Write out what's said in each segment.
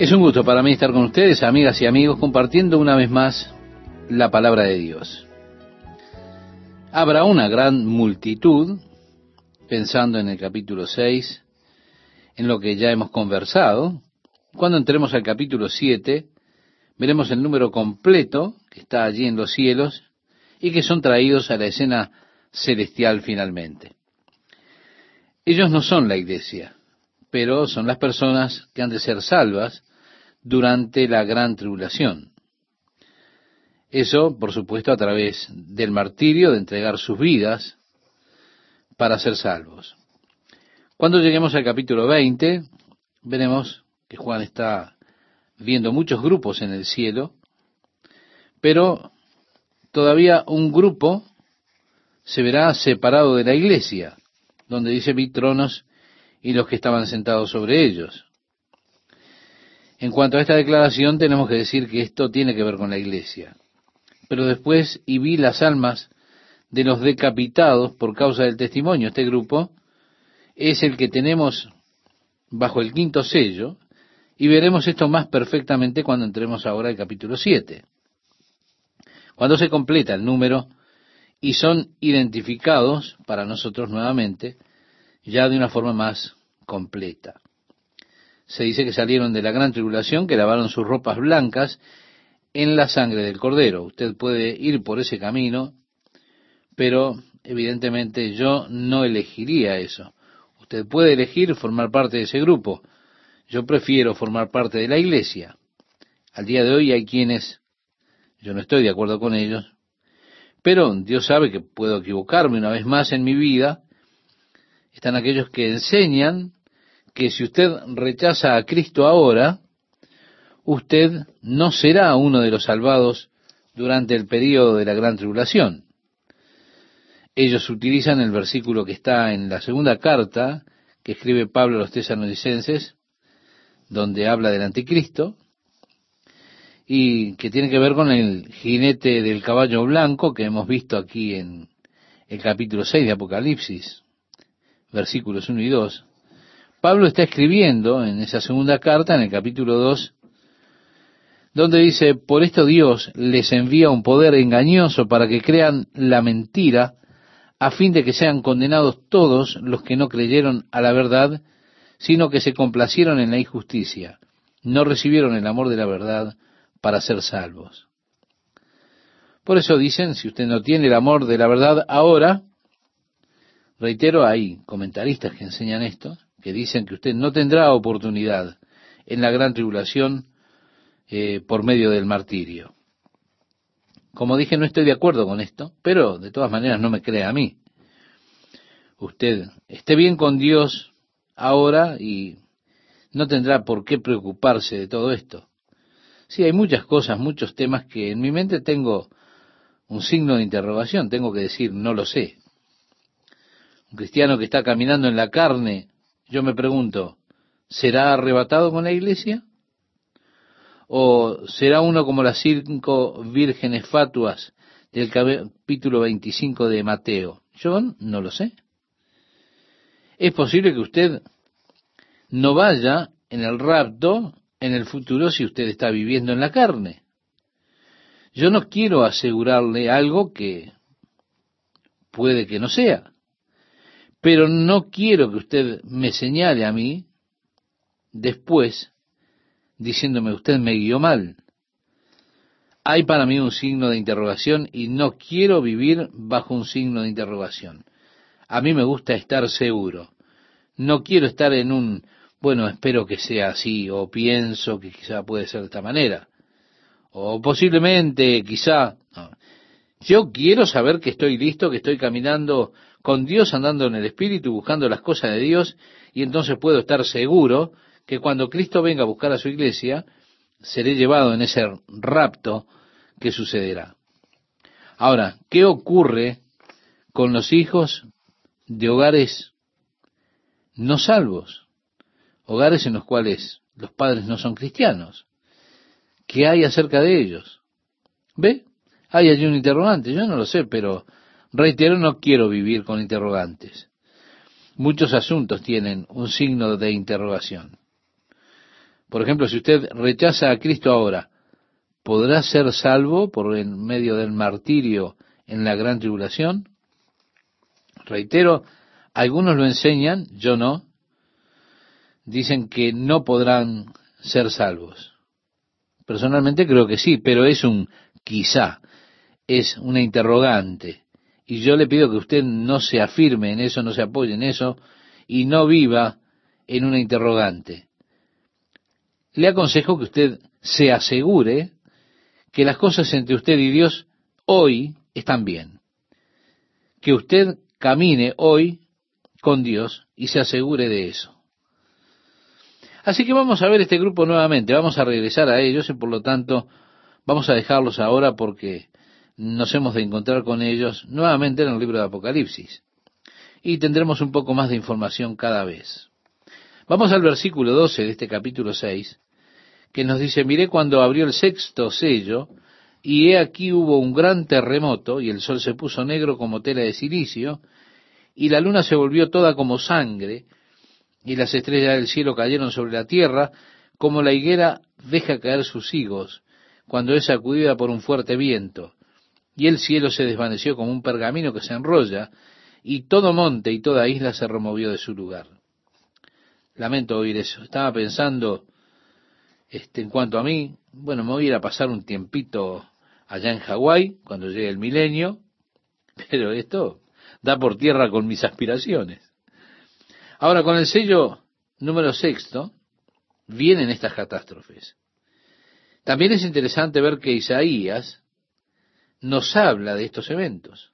Es un gusto para mí estar con ustedes, amigas y amigos, compartiendo una vez más la palabra de Dios. Habrá una gran multitud, pensando en el capítulo 6, en lo que ya hemos conversado. Cuando entremos al capítulo 7, veremos el número completo que está allí en los cielos y que son traídos a la escena celestial finalmente. Ellos no son la iglesia, pero son las personas que han de ser salvas durante la gran tribulación. Eso, por supuesto, a través del martirio, de entregar sus vidas para ser salvos. Cuando lleguemos al capítulo 20, veremos que Juan está viendo muchos grupos en el cielo, pero todavía un grupo se verá separado de la iglesia, donde dice vi tronos y los que estaban sentados sobre ellos. En cuanto a esta declaración, tenemos que decir que esto tiene que ver con la iglesia. Pero después, y vi las almas de los decapitados por causa del testimonio. Este grupo es el que tenemos bajo el quinto sello, y veremos esto más perfectamente cuando entremos ahora al capítulo 7. Cuando se completa el número y son identificados para nosotros nuevamente, ya de una forma más completa. Se dice que salieron de la gran tribulación, que lavaron sus ropas blancas en la sangre del cordero. Usted puede ir por ese camino, pero evidentemente yo no elegiría eso. Usted puede elegir formar parte de ese grupo. Yo prefiero formar parte de la iglesia. Al día de hoy hay quienes, yo no estoy de acuerdo con ellos, pero Dios sabe que puedo equivocarme una vez más en mi vida. Están aquellos que enseñan que si usted rechaza a Cristo ahora, usted no será uno de los salvados durante el periodo de la gran tribulación. Ellos utilizan el versículo que está en la segunda carta que escribe Pablo a los tesalonicenses, donde habla del anticristo, y que tiene que ver con el jinete del caballo blanco que hemos visto aquí en el capítulo 6 de Apocalipsis, versículos 1 y 2. Pablo está escribiendo en esa segunda carta, en el capítulo 2, donde dice, por esto Dios les envía un poder engañoso para que crean la mentira, a fin de que sean condenados todos los que no creyeron a la verdad, sino que se complacieron en la injusticia, no recibieron el amor de la verdad para ser salvos. Por eso dicen, si usted no tiene el amor de la verdad ahora, reitero, hay comentaristas que enseñan esto, que dicen que usted no tendrá oportunidad en la gran tribulación eh, por medio del martirio. Como dije, no estoy de acuerdo con esto, pero de todas maneras no me crea a mí. Usted esté bien con Dios ahora y no tendrá por qué preocuparse de todo esto. Sí, hay muchas cosas, muchos temas que en mi mente tengo un signo de interrogación, tengo que decir, no lo sé. Un cristiano que está caminando en la carne yo me pregunto, ¿será arrebatado con la iglesia? ¿O será uno como las cinco vírgenes fatuas del capítulo 25 de Mateo? Yo no lo sé. Es posible que usted no vaya en el rapto en el futuro si usted está viviendo en la carne. Yo no quiero asegurarle algo que puede que no sea. Pero no quiero que usted me señale a mí después diciéndome usted me guió mal. Hay para mí un signo de interrogación y no quiero vivir bajo un signo de interrogación. A mí me gusta estar seguro. No quiero estar en un, bueno, espero que sea así, o pienso que quizá puede ser de esta manera, o posiblemente, quizá. Yo quiero saber que estoy listo, que estoy caminando con Dios andando en el Espíritu, buscando las cosas de Dios, y entonces puedo estar seguro que cuando Cristo venga a buscar a su iglesia, seré llevado en ese rapto que sucederá. Ahora, ¿qué ocurre con los hijos de hogares no salvos? Hogares en los cuales los padres no son cristianos. ¿Qué hay acerca de ellos? ¿Ve? Hay allí un interrogante, yo no lo sé, pero Reitero, no quiero vivir con interrogantes. Muchos asuntos tienen un signo de interrogación. Por ejemplo, si usted rechaza a Cristo ahora, ¿podrá ser salvo por medio del martirio en la gran tribulación? Reitero, algunos lo enseñan, yo no. Dicen que no podrán ser salvos. Personalmente creo que sí, pero es un quizá, es una interrogante. Y yo le pido que usted no se afirme en eso, no se apoye en eso, y no viva en una interrogante. Le aconsejo que usted se asegure que las cosas entre usted y Dios hoy están bien. Que usted camine hoy con Dios y se asegure de eso. Así que vamos a ver este grupo nuevamente, vamos a regresar a ellos y por lo tanto vamos a dejarlos ahora porque nos hemos de encontrar con ellos nuevamente en el libro de Apocalipsis. Y tendremos un poco más de información cada vez. Vamos al versículo 12 de este capítulo 6, que nos dice, miré cuando abrió el sexto sello, y he aquí hubo un gran terremoto, y el sol se puso negro como tela de silicio, y la luna se volvió toda como sangre, y las estrellas del cielo cayeron sobre la tierra, como la higuera deja caer sus higos, cuando es sacudida por un fuerte viento. Y el cielo se desvaneció como un pergamino que se enrolla, y todo monte y toda isla se removió de su lugar. Lamento oír eso. Estaba pensando, este, en cuanto a mí, bueno, me voy a ir a pasar un tiempito allá en Hawái, cuando llegue el milenio, pero esto da por tierra con mis aspiraciones. Ahora, con el sello número sexto, vienen estas catástrofes. También es interesante ver que Isaías nos habla de estos eventos.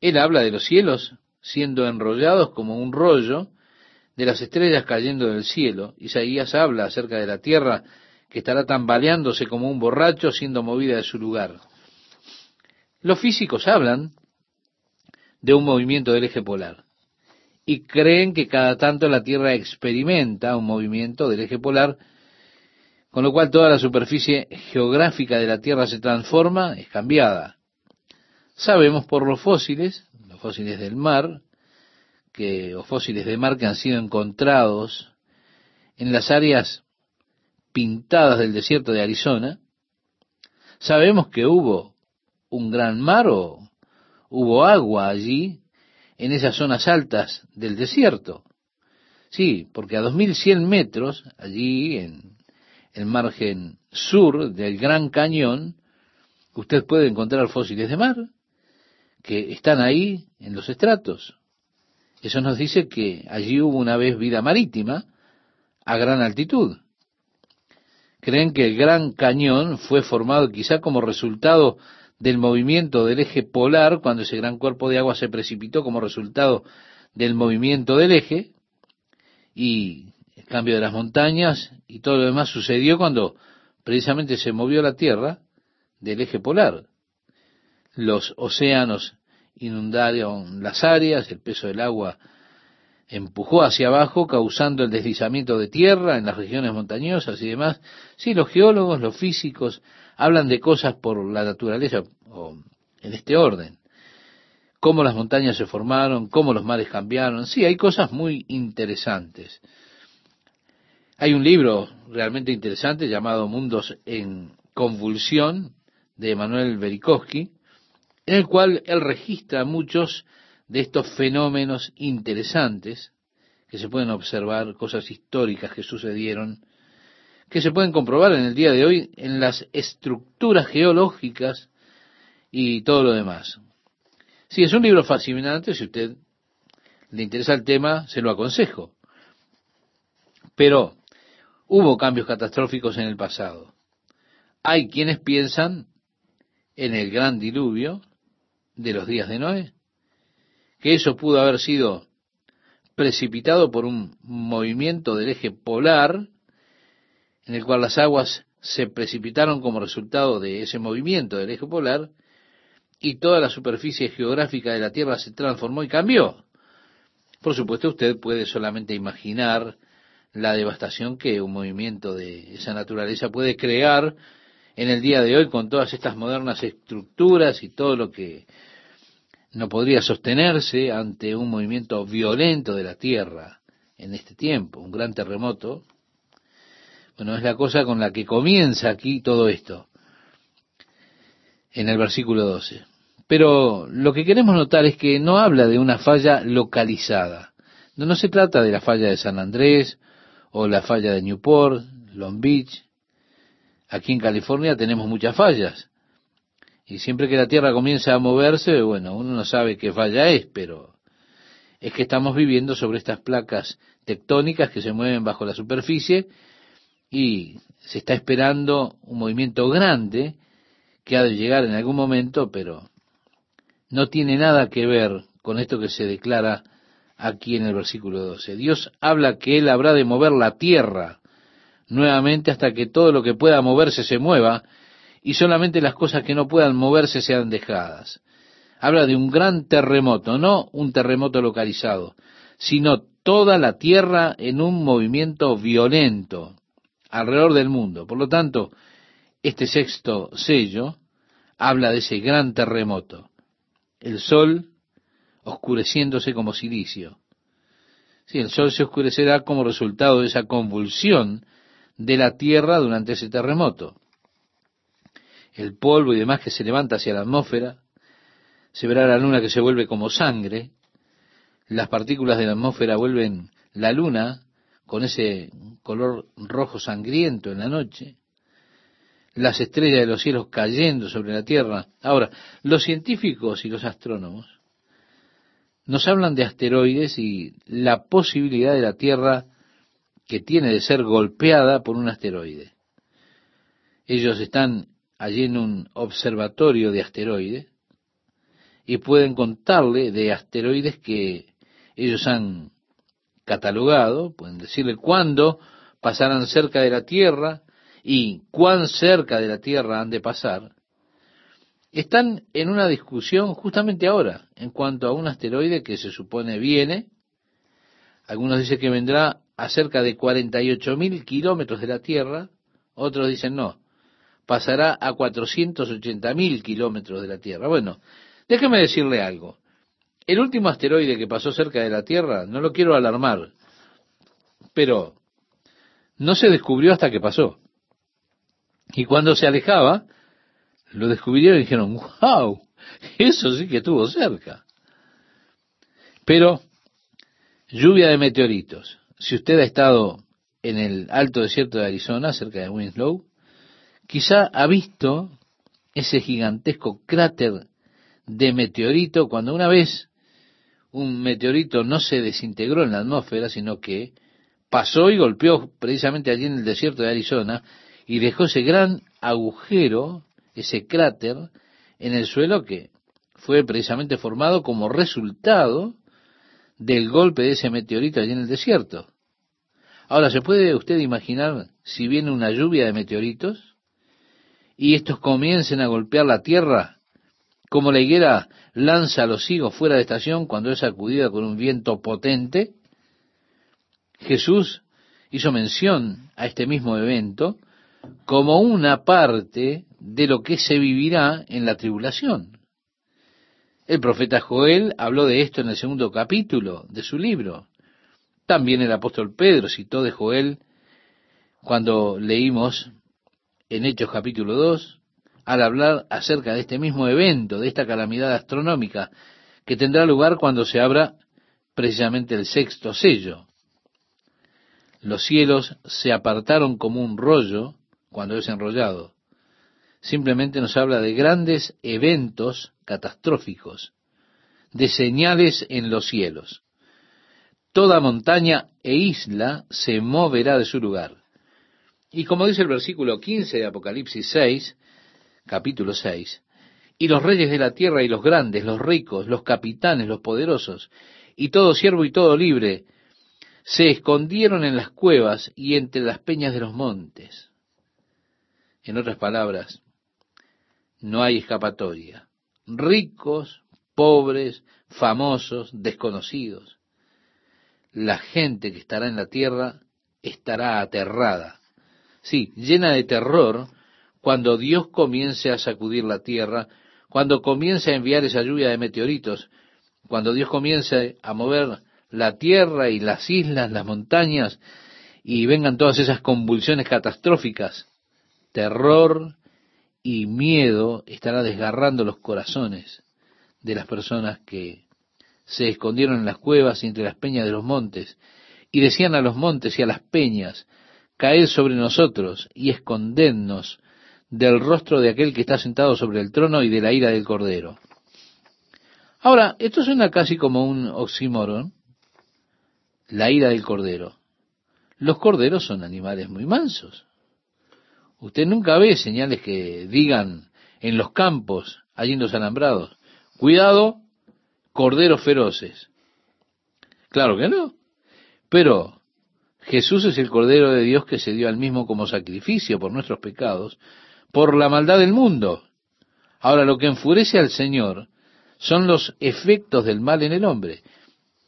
Él habla de los cielos siendo enrollados como un rollo, de las estrellas cayendo del cielo. Isaías habla acerca de la tierra que estará tambaleándose como un borracho siendo movida de su lugar. Los físicos hablan de un movimiento del eje polar y creen que cada tanto la Tierra experimenta un movimiento del eje polar, con lo cual toda la superficie geográfica de la Tierra se transforma, es cambiada. Sabemos por los fósiles, los fósiles del mar, que, o fósiles de mar que han sido encontrados en las áreas pintadas del desierto de Arizona, sabemos que hubo un gran mar o hubo agua allí en esas zonas altas del desierto. Sí, porque a 2100 metros, allí en el margen sur del Gran Cañón, usted puede encontrar fósiles de mar que están ahí en los estratos. Eso nos dice que allí hubo una vez vida marítima a gran altitud. Creen que el Gran Cañón fue formado quizá como resultado del movimiento del eje polar cuando ese gran cuerpo de agua se precipitó como resultado del movimiento del eje y cambio de las montañas y todo lo demás sucedió cuando precisamente se movió la Tierra del eje polar. Los océanos inundaron las áreas, el peso del agua empujó hacia abajo, causando el deslizamiento de tierra en las regiones montañosas y demás. Sí, los geólogos, los físicos, hablan de cosas por la naturaleza, o en este orden. Cómo las montañas se formaron, cómo los mares cambiaron. Sí, hay cosas muy interesantes. Hay un libro realmente interesante llamado Mundos en Convulsión de Emanuel Berikowski, en el cual él registra muchos de estos fenómenos interesantes que se pueden observar, cosas históricas que sucedieron que se pueden comprobar en el día de hoy en las estructuras geológicas y todo lo demás. Si es un libro fascinante, si a usted le interesa el tema, se lo aconsejo. Pero hubo cambios catastróficos en el pasado. Hay quienes piensan en el gran diluvio de los días de Noé, que eso pudo haber sido precipitado por un movimiento del eje polar en el cual las aguas se precipitaron como resultado de ese movimiento del eje polar y toda la superficie geográfica de la Tierra se transformó y cambió. Por supuesto, usted puede solamente imaginar la devastación que un movimiento de esa naturaleza puede crear en el día de hoy con todas estas modernas estructuras y todo lo que no podría sostenerse ante un movimiento violento de la Tierra en este tiempo, un gran terremoto Bueno, es la cosa con la que comienza aquí todo esto, en el versículo 12. Pero lo que queremos notar es que no habla de una falla localizada. No, no se trata de la falla de San Andrés o la falla de Newport, Long Beach. Aquí en California tenemos muchas fallas. Y siempre que la Tierra comienza a moverse, bueno, uno no sabe qué falla es, pero es que estamos viviendo sobre estas placas tectónicas que se mueven bajo la superficie y se está esperando un movimiento grande que ha de llegar en algún momento, pero no tiene nada que ver con esto que se declara aquí en el versículo 12. Dios habla que Él habrá de mover la tierra nuevamente hasta que todo lo que pueda moverse se mueva y solamente las cosas que no puedan moverse sean dejadas. Habla de un gran terremoto, no un terremoto localizado, sino toda la tierra en un movimiento violento alrededor del mundo. Por lo tanto, este sexto sello habla de ese gran terremoto. El sol oscureciéndose como silicio. Sí, el sol se oscurecerá como resultado de esa convulsión de la tierra durante ese terremoto. El polvo y demás que se levanta hacia la atmósfera, se verá la luna que se vuelve como sangre, las partículas de la atmósfera vuelven la luna con ese color rojo sangriento en la noche, las estrellas de los cielos cayendo sobre la tierra. Ahora, los científicos y los astrónomos nos hablan de asteroides y la posibilidad de la Tierra que tiene de ser golpeada por un asteroide. Ellos están allí en un observatorio de asteroides y pueden contarle de asteroides que ellos han catalogado, pueden decirle cuándo pasarán cerca de la Tierra y cuán cerca de la Tierra han de pasar, están en una discusión justamente ahora en cuanto a un asteroide que se supone viene. Algunos dicen que vendrá a cerca de 48 mil kilómetros de la Tierra, otros dicen no, pasará a 480 mil kilómetros de la Tierra. Bueno, déjeme decirle algo. El último asteroide que pasó cerca de la Tierra, no lo quiero alarmar, pero no se descubrió hasta que pasó. Y cuando se alejaba, lo descubrieron y dijeron, wow, eso sí que estuvo cerca. Pero, lluvia de meteoritos. Si usted ha estado en el alto desierto de Arizona, cerca de Winslow, quizá ha visto ese gigantesco cráter de meteorito cuando una vez un meteorito no se desintegró en la atmósfera, sino que pasó y golpeó precisamente allí en el desierto de Arizona y dejó ese gran agujero, ese cráter, en el suelo que fue precisamente formado como resultado del golpe de ese meteorito allí en el desierto. Ahora, ¿se puede usted imaginar si viene una lluvia de meteoritos y estos comiencen a golpear la tierra como la higuera lanza a los higos fuera de estación cuando es sacudida con un viento potente. Jesús hizo mención a este mismo evento como una parte de lo que se vivirá en la tribulación. El profeta Joel habló de esto en el segundo capítulo de su libro. También el apóstol Pedro citó de Joel cuando leímos en Hechos capítulo 2, al hablar acerca de este mismo evento, de esta calamidad astronómica que tendrá lugar cuando se abra precisamente el sexto sello. Los cielos se apartaron como un rollo cuando es enrollado. Simplemente nos habla de grandes eventos catastróficos, de señales en los cielos. Toda montaña e isla se moverá de su lugar. Y como dice el versículo 15 de Apocalipsis 6, capítulo 6, y los reyes de la tierra y los grandes, los ricos, los capitanes, los poderosos, y todo siervo y todo libre, se escondieron en las cuevas y entre las peñas de los montes. En otras palabras, no hay escapatoria. Ricos, pobres, famosos, desconocidos. La gente que estará en la tierra estará aterrada. Sí, llena de terror cuando Dios comience a sacudir la tierra, cuando comience a enviar esa lluvia de meteoritos, cuando Dios comience a mover la tierra y las islas, las montañas, y vengan todas esas convulsiones catastróficas, terror y miedo estará desgarrando los corazones de las personas que se escondieron en las cuevas y entre las peñas de los montes y decían a los montes y a las peñas, caed sobre nosotros y escondednos del rostro de aquel que está sentado sobre el trono y de la ira del cordero. Ahora, esto suena casi como un oxímoron, la ira del cordero. Los corderos son animales muy mansos. Usted nunca ve señales que digan en los campos, allí en los alambrados, cuidado, corderos feroces. Claro que no. Pero Jesús es el Cordero de Dios que se dio al mismo como sacrificio por nuestros pecados, por la maldad del mundo. Ahora, lo que enfurece al Señor son los efectos del mal en el hombre.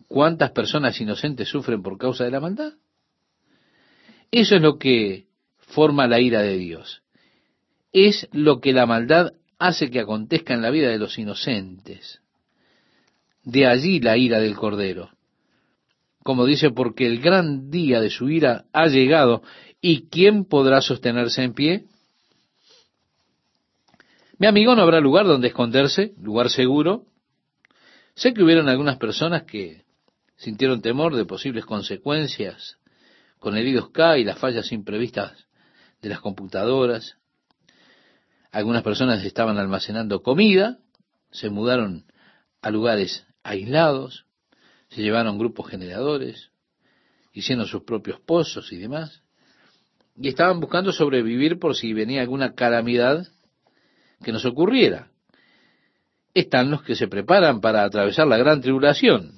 ¿Cuántas personas inocentes sufren por causa de la maldad? Eso es lo que forma la ira de Dios. Es lo que la maldad hace que acontezca en la vida de los inocentes. De allí la ira del Cordero. Como dice, porque el gran día de su ira ha llegado, ¿y quién podrá sostenerse en pie? Mi amigo, no habrá lugar donde esconderse, lugar seguro. Sé que hubieron algunas personas que sintieron temor de posibles consecuencias con el IDOS-K y las fallas imprevistas de las computadoras. Algunas personas estaban almacenando comida, se mudaron a lugares aislados, se llevaron grupos generadores, hicieron sus propios pozos y demás, y estaban buscando sobrevivir por si venía alguna calamidad que nos ocurriera. Están los que se preparan para atravesar la gran tribulación.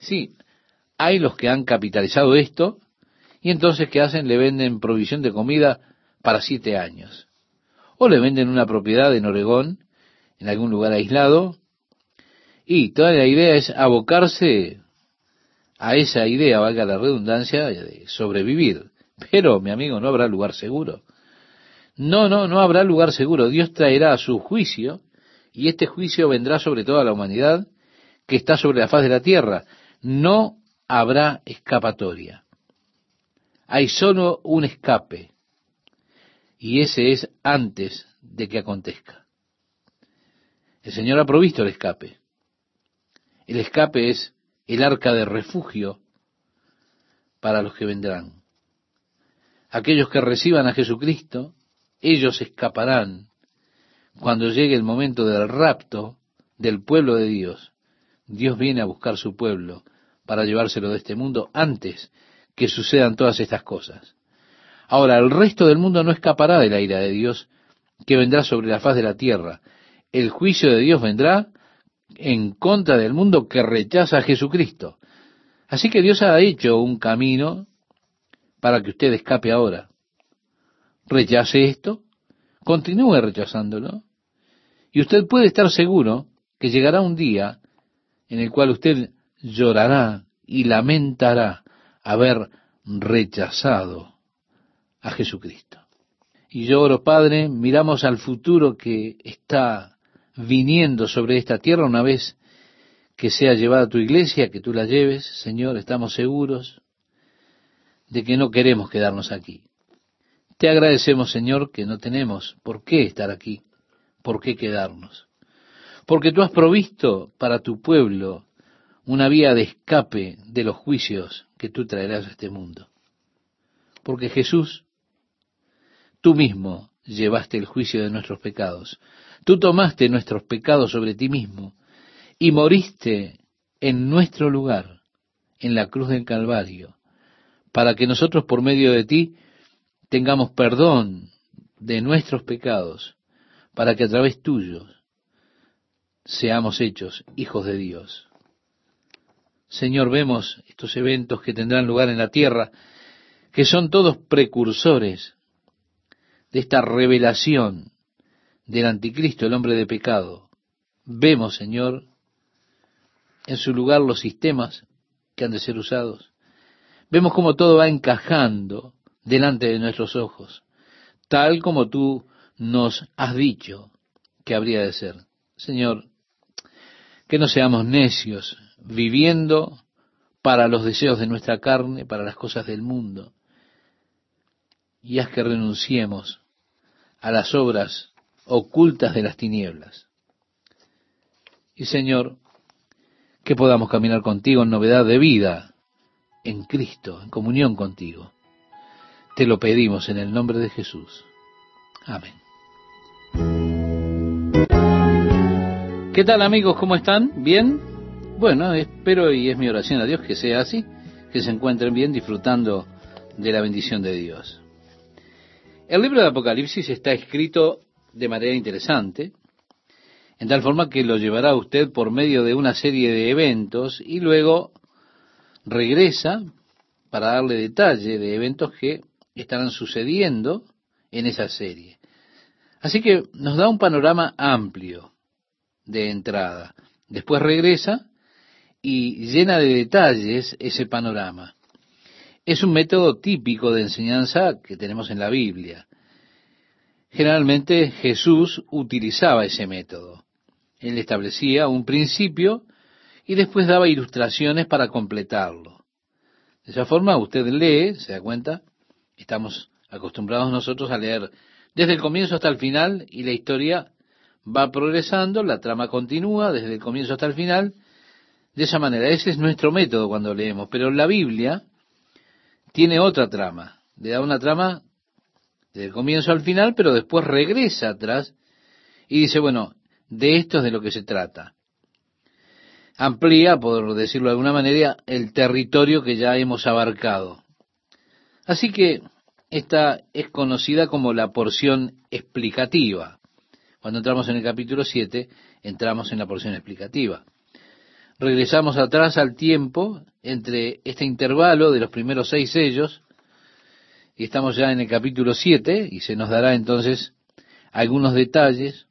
Sí, hay los que han capitalizado esto y entonces ¿qué hacen? Le venden provisión de comida para siete años. O le venden una propiedad en Oregón, en algún lugar aislado, y toda la idea es abocarse a esa idea, valga la redundancia, de sobrevivir. Pero, mi amigo, no habrá lugar seguro. No, no, no habrá lugar seguro. Dios traerá su juicio y este juicio vendrá sobre toda la humanidad que está sobre la faz de la tierra. No habrá escapatoria. Hay solo un escape y ese es antes de que acontezca. El Señor ha provisto el escape. El escape es el arca de refugio para los que vendrán. Aquellos que reciban a Jesucristo ellos escaparán cuando llegue el momento del rapto del pueblo de Dios. Dios viene a buscar su pueblo para llevárselo de este mundo antes que sucedan todas estas cosas. Ahora, el resto del mundo no escapará de la ira de Dios que vendrá sobre la faz de la tierra. El juicio de Dios vendrá en contra del mundo que rechaza a Jesucristo. Así que Dios ha hecho un camino para que usted escape ahora rechace esto, continúe rechazándolo, y usted puede estar seguro que llegará un día en el cual usted llorará y lamentará haber rechazado a Jesucristo. Y yo oro, Padre, miramos al futuro que está viniendo sobre esta tierra una vez que sea llevada tu iglesia, que tú la lleves, Señor, estamos seguros de que no queremos quedarnos aquí. Te agradecemos, Señor, que no tenemos por qué estar aquí, por qué quedarnos. Porque tú has provisto para tu pueblo una vía de escape de los juicios que tú traerás a este mundo. Porque Jesús, tú mismo llevaste el juicio de nuestros pecados. Tú tomaste nuestros pecados sobre ti mismo y moriste en nuestro lugar, en la cruz del Calvario, para que nosotros por medio de ti tengamos perdón de nuestros pecados, para que a través tuyo seamos hechos hijos de Dios. Señor, vemos estos eventos que tendrán lugar en la tierra, que son todos precursores de esta revelación del anticristo, el hombre de pecado. Vemos, Señor, en su lugar los sistemas que han de ser usados. Vemos cómo todo va encajando delante de nuestros ojos, tal como tú nos has dicho que habría de ser. Señor, que no seamos necios, viviendo para los deseos de nuestra carne, para las cosas del mundo. Y haz que renunciemos a las obras ocultas de las tinieblas. Y Señor, que podamos caminar contigo en novedad de vida, en Cristo, en comunión contigo. Te lo pedimos en el nombre de Jesús. Amén. ¿Qué tal amigos? ¿Cómo están? ¿Bien? Bueno, espero y es mi oración a Dios que sea así, que se encuentren bien disfrutando de la bendición de Dios. El libro de Apocalipsis está escrito de manera interesante, en tal forma que lo llevará usted por medio de una serie de eventos y luego regresa para darle detalle de eventos que estarán sucediendo en esa serie. Así que nos da un panorama amplio de entrada. Después regresa y llena de detalles ese panorama. Es un método típico de enseñanza que tenemos en la Biblia. Generalmente Jesús utilizaba ese método. Él establecía un principio y después daba ilustraciones para completarlo. De esa forma usted lee, se da cuenta, estamos acostumbrados nosotros a leer desde el comienzo hasta el final y la historia va progresando, la trama continúa desde el comienzo hasta el final. De esa manera, ese es nuestro método cuando leemos. Pero la Biblia tiene otra trama. Le da una trama desde el comienzo al final, pero después regresa atrás y dice, bueno, de esto es de lo que se trata. Amplía, por decirlo de alguna manera, el territorio que ya hemos abarcado. Así que esta es conocida como la porción explicativa. Cuando entramos en el capítulo 7, entramos en la porción explicativa. Regresamos atrás al tiempo entre este intervalo de los primeros seis sellos, y estamos ya en el capítulo 7, y se nos dará entonces algunos detalles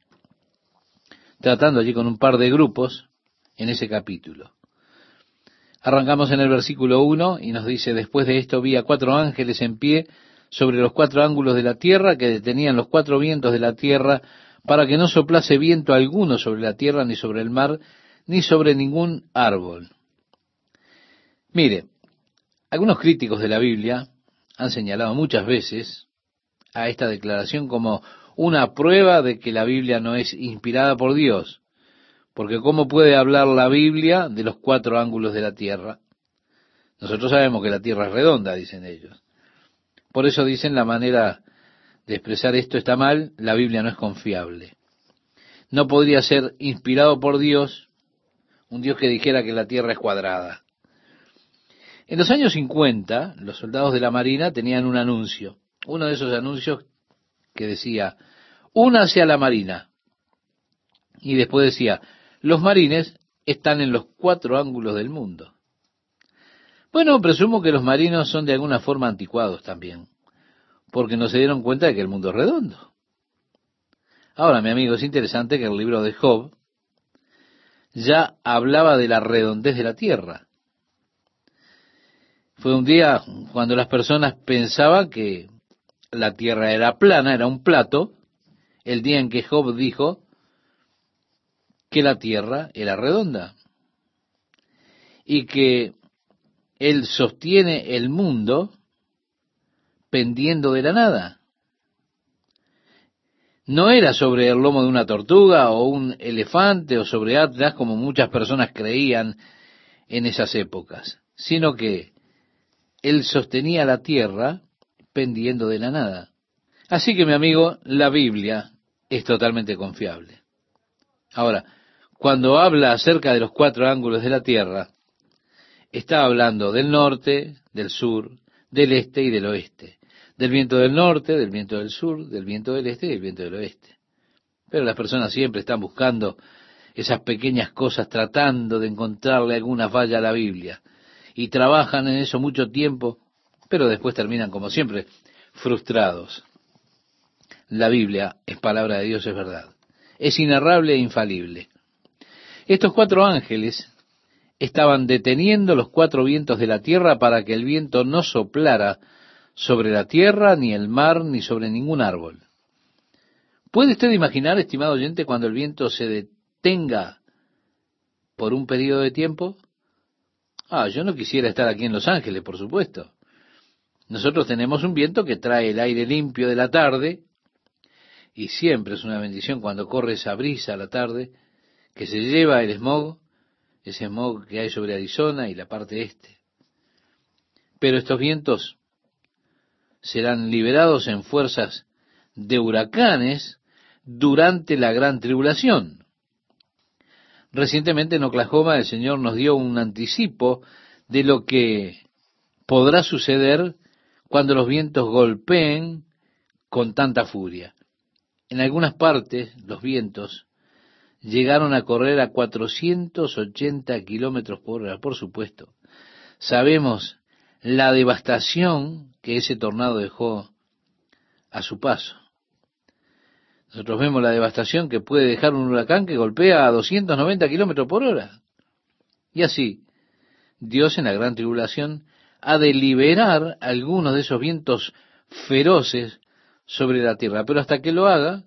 tratando allí con un par de grupos en ese capítulo. Arrancamos en el versículo 1 y nos dice, después de esto vi a cuatro ángeles en pie sobre los cuatro ángulos de la tierra que detenían los cuatro vientos de la tierra para que no soplase viento alguno sobre la tierra, ni sobre el mar, ni sobre ningún árbol. Mire, algunos críticos de la Biblia han señalado muchas veces a esta declaración como una prueba de que la Biblia no es inspirada por Dios. Porque ¿cómo puede hablar la Biblia de los cuatro ángulos de la tierra? Nosotros sabemos que la tierra es redonda, dicen ellos. Por eso dicen la manera de expresar esto está mal, la Biblia no es confiable. No podría ser inspirado por Dios, un Dios que dijera que la tierra es cuadrada. En los años 50, los soldados de la Marina tenían un anuncio. Uno de esos anuncios que decía, únase a la marina. Y después decía, los marines están en los cuatro ángulos del mundo. Bueno, presumo que los marinos son de alguna forma anticuados también, porque no se dieron cuenta de que el mundo es redondo. Ahora, mi amigo, es interesante que el libro de Job ya hablaba de la redondez de la tierra. Fue un día cuando las personas pensaban que la tierra era plana, era un plato, el día en que Job dijo que la tierra era redonda y que él sostiene el mundo pendiendo de la nada. No era sobre el lomo de una tortuga o un elefante o sobre Atlas como muchas personas creían en esas épocas, sino que él sostenía la tierra pendiendo de la nada. Así que mi amigo, la Biblia es totalmente confiable. Ahora, cuando habla acerca de los cuatro ángulos de la tierra, está hablando del norte, del sur, del este y del oeste. Del viento del norte, del viento del sur, del viento del este y del viento del oeste. Pero las personas siempre están buscando esas pequeñas cosas, tratando de encontrarle alguna falla a la Biblia. Y trabajan en eso mucho tiempo pero después terminan, como siempre, frustrados. La Biblia es palabra de Dios, es verdad. Es inarrable e infalible. Estos cuatro ángeles estaban deteniendo los cuatro vientos de la tierra para que el viento no soplara sobre la tierra, ni el mar, ni sobre ningún árbol. ¿Puede usted imaginar, estimado oyente, cuando el viento se detenga por un periodo de tiempo? Ah, yo no quisiera estar aquí en Los Ángeles, por supuesto. Nosotros tenemos un viento que trae el aire limpio de la tarde, y siempre es una bendición cuando corre esa brisa a la tarde, que se lleva el smog, ese smog que hay sobre Arizona y la parte este. Pero estos vientos serán liberados en fuerzas de huracanes durante la gran tribulación. Recientemente en Oklahoma el Señor nos dio un anticipo de lo que podrá suceder cuando los vientos golpeen con tanta furia. En algunas partes los vientos llegaron a correr a 480 kilómetros por hora, por supuesto. Sabemos la devastación que ese tornado dejó a su paso. Nosotros vemos la devastación que puede dejar un huracán que golpea a 290 kilómetros por hora. Y así, Dios en la gran tribulación ha de liberar algunos de esos vientos feroces sobre la tierra. Pero hasta que lo haga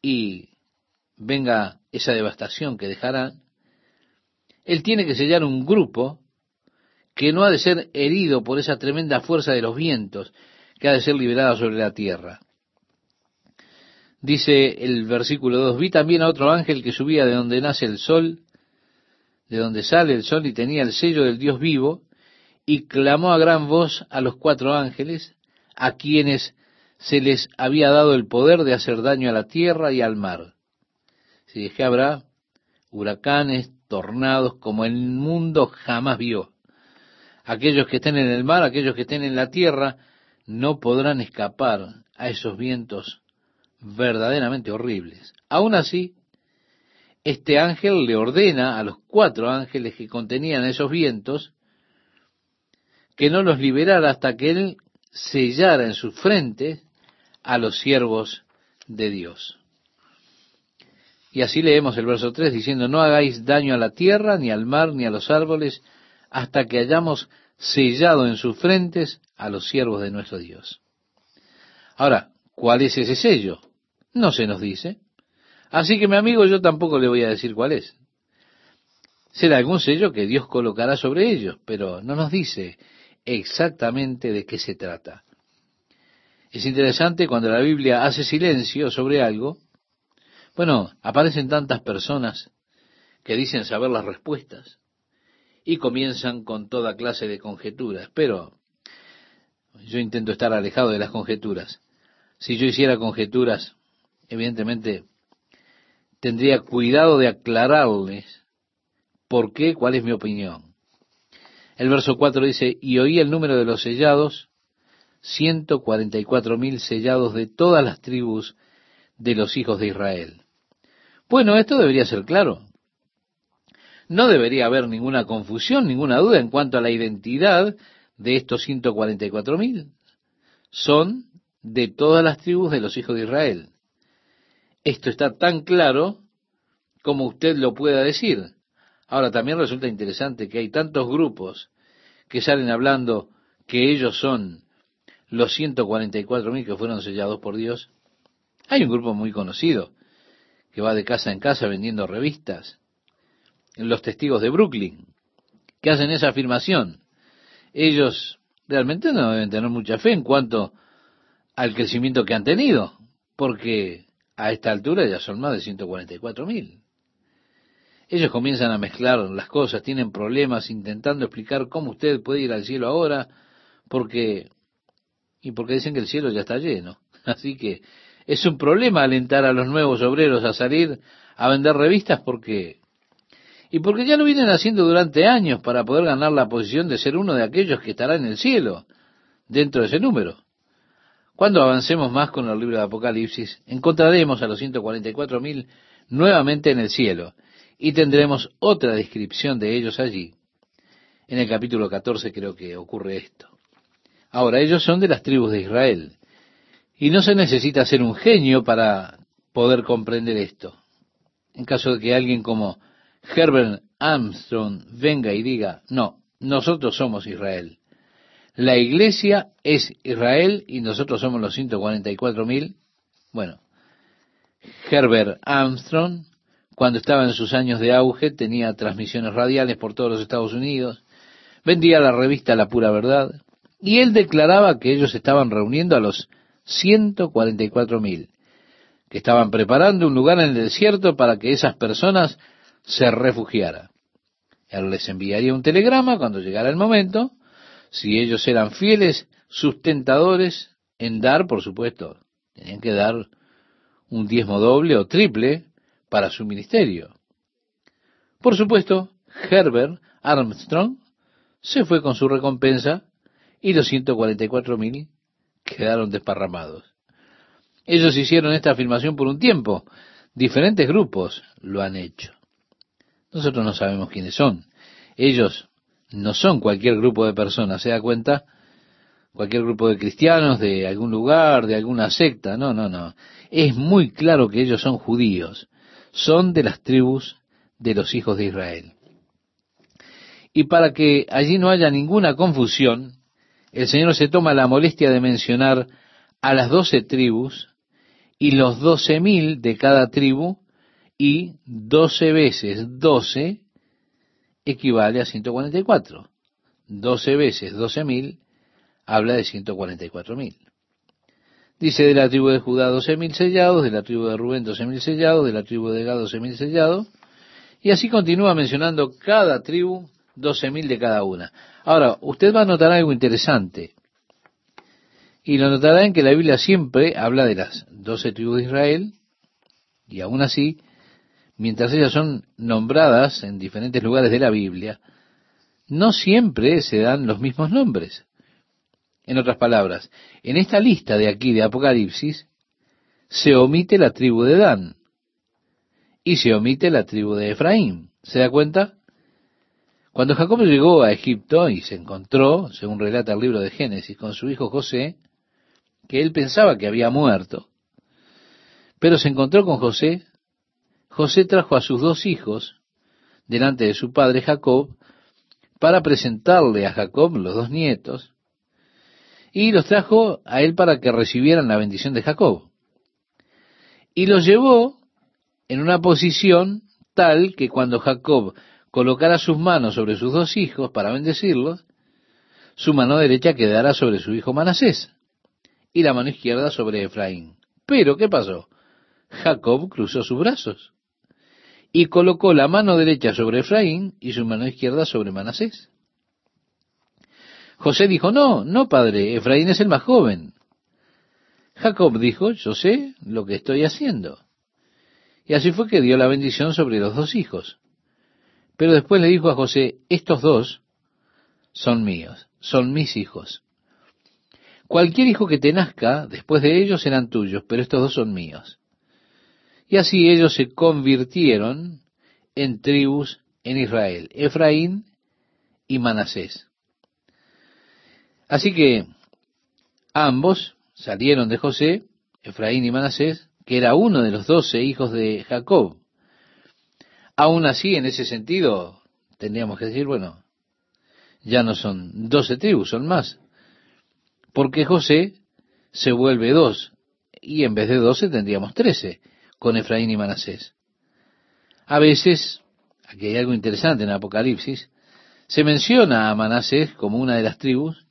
y venga esa devastación que dejará, Él tiene que sellar un grupo que no ha de ser herido por esa tremenda fuerza de los vientos que ha de ser liberada sobre la tierra. Dice el versículo 2, vi también a otro ángel que subía de donde nace el sol, de donde sale el sol y tenía el sello del Dios vivo, y clamó a gran voz a los cuatro ángeles, a quienes se les había dado el poder de hacer daño a la tierra y al mar. Si es que habrá huracanes, tornados, como el mundo jamás vio. Aquellos que estén en el mar, aquellos que estén en la tierra, no podrán escapar a esos vientos verdaderamente horribles. Aún así, este ángel le ordena a los cuatro ángeles que contenían esos vientos que no los liberara hasta que él sellara en su frente a los siervos de Dios. Y así leemos el verso 3 diciendo, no hagáis daño a la tierra, ni al mar, ni a los árboles, hasta que hayamos sellado en sus frentes a los siervos de nuestro Dios. Ahora, ¿cuál es ese sello? No se nos dice. Así que mi amigo yo tampoco le voy a decir cuál es. Será algún sello que Dios colocará sobre ellos, pero no nos dice exactamente de qué se trata. Es interesante cuando la Biblia hace silencio sobre algo. Bueno, aparecen tantas personas que dicen saber las respuestas y comienzan con toda clase de conjeturas, pero yo intento estar alejado de las conjeturas. Si yo hiciera conjeturas, evidentemente tendría cuidado de aclararles por qué, cuál es mi opinión. El verso 4 dice, y oí el número de los sellados, ciento cuarenta y cuatro mil sellados de todas las tribus de los hijos de Israel. Bueno, esto debería ser claro. No debería haber ninguna confusión, ninguna duda en cuanto a la identidad de estos ciento cuarenta y cuatro mil. Son de todas las tribus de los hijos de Israel. Esto está tan claro como usted lo pueda decir. Ahora también resulta interesante que hay tantos grupos que salen hablando que ellos son los 144 mil que fueron sellados por Dios. Hay un grupo muy conocido que va de casa en casa vendiendo revistas, los testigos de Brooklyn, que hacen esa afirmación. Ellos realmente no deben tener mucha fe en cuanto al crecimiento que han tenido, porque a esta altura ya son más de 144 mil. Ellos comienzan a mezclar las cosas, tienen problemas intentando explicar cómo usted puede ir al cielo ahora, porque, y porque dicen que el cielo ya está lleno. Así que es un problema alentar a los nuevos obreros a salir a vender revistas porque, y porque ya lo vienen haciendo durante años para poder ganar la posición de ser uno de aquellos que estará en el cielo, dentro de ese número. Cuando avancemos más con el libro de Apocalipsis, encontraremos a los 144.000 nuevamente en el cielo y tendremos otra descripción de ellos allí. En el capítulo 14 creo que ocurre esto. Ahora, ellos son de las tribus de Israel y no se necesita ser un genio para poder comprender esto. En caso de que alguien como Herbert Armstrong venga y diga, no, nosotros somos Israel. La iglesia es Israel y nosotros somos los 144 mil. Bueno, Herbert Armstrong, cuando estaba en sus años de auge, tenía transmisiones radiales por todos los Estados Unidos vendía la revista La Pura Verdad, y él declaraba que ellos estaban reuniendo a los 144 mil, que estaban preparando un lugar en el desierto para que esas personas se refugiaran. Él les enviaría un telegrama cuando llegara el momento, si ellos eran fieles sustentadores en dar, por supuesto, tenían que dar un diezmo doble o triple para su ministerio. Por supuesto, Herbert Armstrong se fue con su recompensa y los 144 mil quedaron desparramados. Ellos hicieron esta afirmación por un tiempo. Diferentes grupos lo han hecho. Nosotros no sabemos quiénes son. Ellos no son cualquier grupo de personas, ¿se da cuenta? Cualquier grupo de cristianos de algún lugar, de alguna secta. No, no, no. Es muy claro que ellos son judíos. Son de las tribus de los hijos de Israel. Y para que allí no haya ninguna confusión, el Señor se toma la molestia de mencionar a las doce tribus y los doce mil de cada tribu y doce veces doce equivale a 144. Doce veces doce mil habla de 144 mil. Dice de la tribu de Judá doce mil sellados, de la tribu de Rubén doce mil sellados, de la tribu de Gad doce mil sellados, y así continúa mencionando cada tribu doce mil de cada una. Ahora, usted va a notar algo interesante. Y lo notará en que la Biblia siempre habla de las doce tribus de Israel, y aún así, mientras ellas son nombradas en diferentes lugares de la Biblia, no siempre se dan los mismos nombres. En otras palabras, en esta lista de aquí de Apocalipsis, se omite la tribu de Dan y se omite la tribu de Efraín. ¿Se da cuenta? Cuando Jacob llegó a Egipto y se encontró, según relata el libro de Génesis, con su hijo José, que él pensaba que había muerto, pero se encontró con José, José trajo a sus dos hijos delante de su padre Jacob para presentarle a Jacob los dos nietos, y los trajo a él para que recibieran la bendición de Jacob. Y los llevó en una posición tal que cuando Jacob colocara sus manos sobre sus dos hijos para bendecirlos, su mano derecha quedará sobre su hijo Manasés y la mano izquierda sobre Efraín. Pero, ¿qué pasó? Jacob cruzó sus brazos y colocó la mano derecha sobre Efraín y su mano izquierda sobre Manasés. José dijo, no, no, padre, Efraín es el más joven. Jacob dijo, yo sé lo que estoy haciendo. Y así fue que dio la bendición sobre los dos hijos. Pero después le dijo a José, estos dos son míos, son mis hijos. Cualquier hijo que te nazca después de ellos serán tuyos, pero estos dos son míos. Y así ellos se convirtieron en tribus en Israel, Efraín y Manasés. Así que ambos salieron de José, Efraín y Manasés, que era uno de los doce hijos de Jacob. Aún así, en ese sentido, tendríamos que decir, bueno, ya no son doce tribus, son más. Porque José se vuelve dos, y en vez de doce tendríamos trece, con Efraín y Manasés. A veces, aquí hay algo interesante en Apocalipsis, se menciona a Manasés como una de las tribus,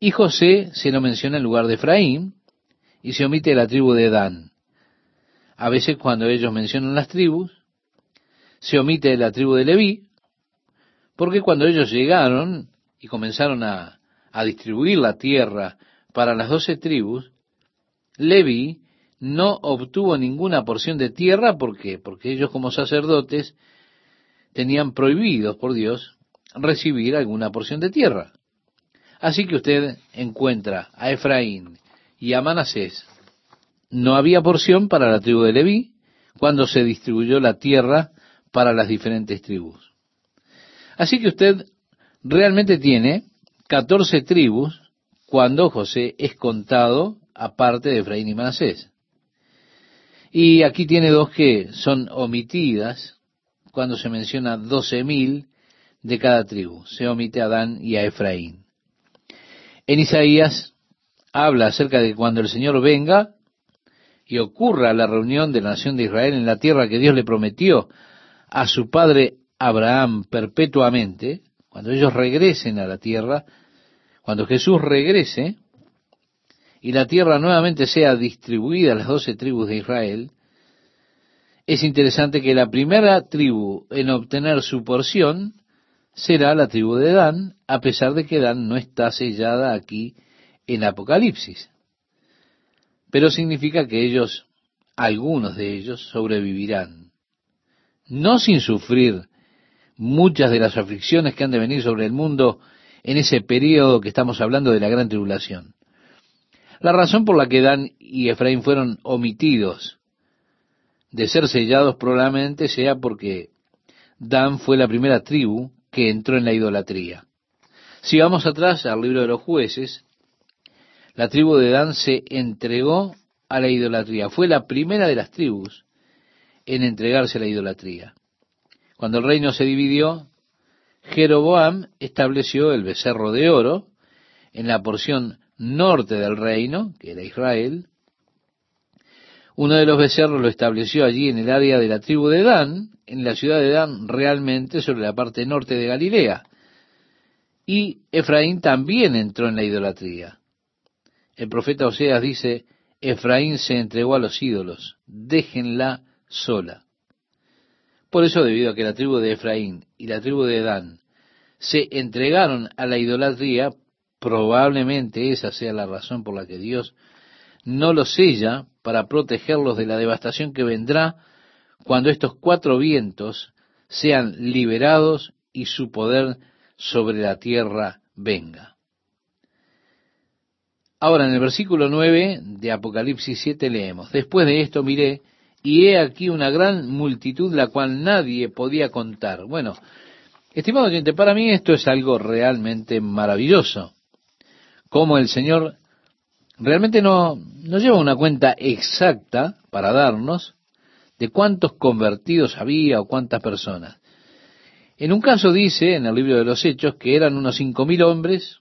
y José se lo menciona en lugar de Efraín, y se omite la tribu de Dan. A veces cuando ellos mencionan las tribus, se omite la tribu de Leví, porque cuando ellos llegaron y comenzaron a, a distribuir la tierra para las doce tribus, Leví no obtuvo ninguna porción de tierra, ¿por qué? Porque ellos como sacerdotes tenían prohibidos por Dios recibir alguna porción de tierra. Así que usted encuentra a Efraín y a Manasés. No había porción para la tribu de Leví cuando se distribuyó la tierra para las diferentes tribus. Así que usted realmente tiene 14 tribus cuando José es contado aparte de Efraín y Manasés. Y aquí tiene dos que son omitidas cuando se menciona doce mil de cada tribu. Se omite a Dan y a Efraín. En Isaías habla acerca de cuando el Señor venga y ocurra la reunión de la nación de Israel en la tierra que Dios le prometió a su padre Abraham perpetuamente, Cuando ellos regresen a la tierra, cuando Jesús regrese y la tierra nuevamente sea distribuida a las doce tribus de Israel, es interesante que la primera tribu en obtener su porción será la tribu de Dan, a pesar de que Dan no está sellada aquí en Apocalipsis. Pero significa que ellos, algunos de ellos, sobrevivirán. No sin sufrir muchas de las aflicciones que han de venir sobre el mundo en ese periodo que estamos hablando de la gran tribulación. La razón por la que Dan y Efraín fueron omitidos de ser sellados probablemente sea porque Dan fue la primera tribu que entró en la idolatría. Si vamos atrás al libro de los jueces, la tribu de Dan se entregó a la idolatría. Fue la primera de las tribus en entregarse a la idolatría. Cuando el reino se dividió, Jeroboam estableció el becerro de oro en la porción norte del reino, que era Israel, uno de los becerros lo estableció allí en el área de la tribu de Dan, en la ciudad de Dan, realmente sobre la parte norte de Galilea. Y Efraín también entró en la idolatría. El profeta Oseas dice, Efraín se entregó a los ídolos, déjenla sola. Por eso, debido a que la tribu de Efraín y la tribu de Dan se entregaron a la idolatría, probablemente esa sea la razón por la que Dios no los sella para protegerlos de la devastación que vendrá cuando estos cuatro vientos sean liberados y su poder sobre la tierra venga. Ahora en el versículo 9 de Apocalipsis 7 leemos, después de esto miré y he aquí una gran multitud la cual nadie podía contar. Bueno, estimado oyente, para mí esto es algo realmente maravilloso. Como el Señor realmente no, no lleva una cuenta exacta para darnos de cuántos convertidos había o cuántas personas. En un caso dice, en el libro de los Hechos, que eran unos cinco mil hombres,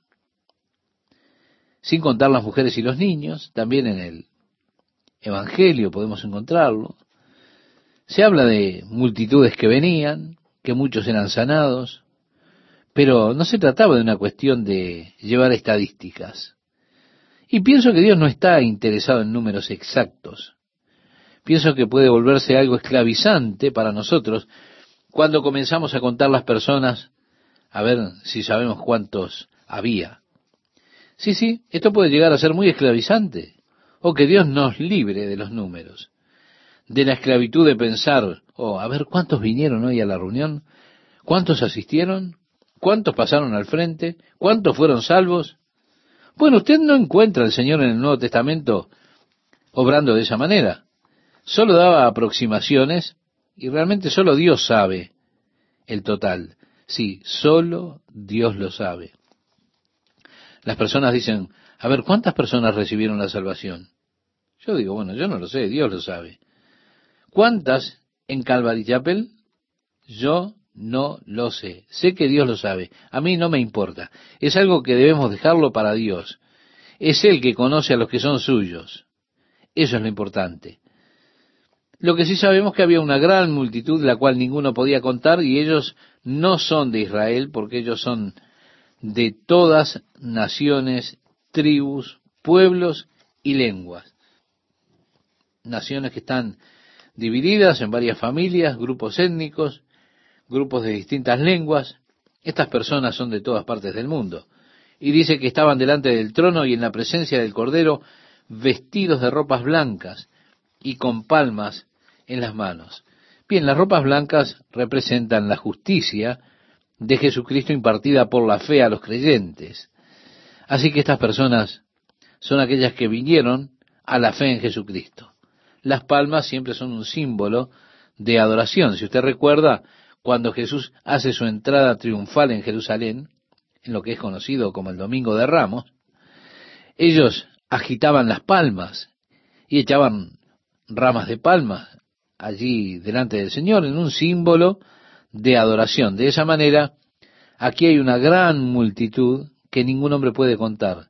sin contar las mujeres y los niños, también en el Evangelio podemos encontrarlo. Se habla de multitudes que venían, que muchos eran sanados, pero no se trataba de una cuestión de llevar estadísticas. Y pienso que Dios no está interesado en números exactos. Pienso que puede volverse algo esclavizante para nosotros cuando comenzamos a contar las personas a ver si sabemos cuántos había. Sí, sí, esto puede llegar a ser muy esclavizante. O que Dios nos libre de los números. De la esclavitud de pensar, oh, a ver cuántos vinieron hoy a la reunión, cuántos asistieron, cuántos pasaron al frente, cuántos fueron salvos. Bueno, usted no encuentra al Señor en el Nuevo Testamento obrando de esa manera. Solo daba aproximaciones y realmente solo Dios sabe el total. Sí, solo Dios lo sabe. Las personas dicen, a ver, ¿cuántas personas recibieron la salvación? Yo digo, bueno, yo no lo sé, Dios lo sabe. ¿Cuántas en Calvary Chapel? Yo no lo sé. Sé que Dios lo sabe. A mí no me importa. Es algo que debemos dejarlo para Dios. Es Él que conoce a los que son suyos. Eso es lo importante. Lo que sí sabemos que había una gran multitud la cual ninguno podía contar y ellos no son de Israel porque ellos son de todas naciones, tribus, pueblos y lenguas. Naciones que están divididas en varias familias, grupos étnicos, grupos de distintas lenguas. Estas personas son de todas partes del mundo. Y dice que estaban delante del trono y en la presencia del Cordero vestidos de ropas blancas y con palmas en las manos. Bien, las ropas blancas representan la justicia de Jesucristo impartida por la fe a los creyentes. Así que estas personas son aquellas que vinieron a la fe en Jesucristo. Las palmas siempre son un símbolo de adoración. Si usted recuerda, cuando Jesús hace su entrada triunfal en Jerusalén, en lo que es conocido como el Domingo de Ramos, ellos agitaban las palmas y echaban ramas de palmas allí delante del Señor en un símbolo de adoración. De esa manera, aquí hay una gran multitud que ningún hombre puede contar.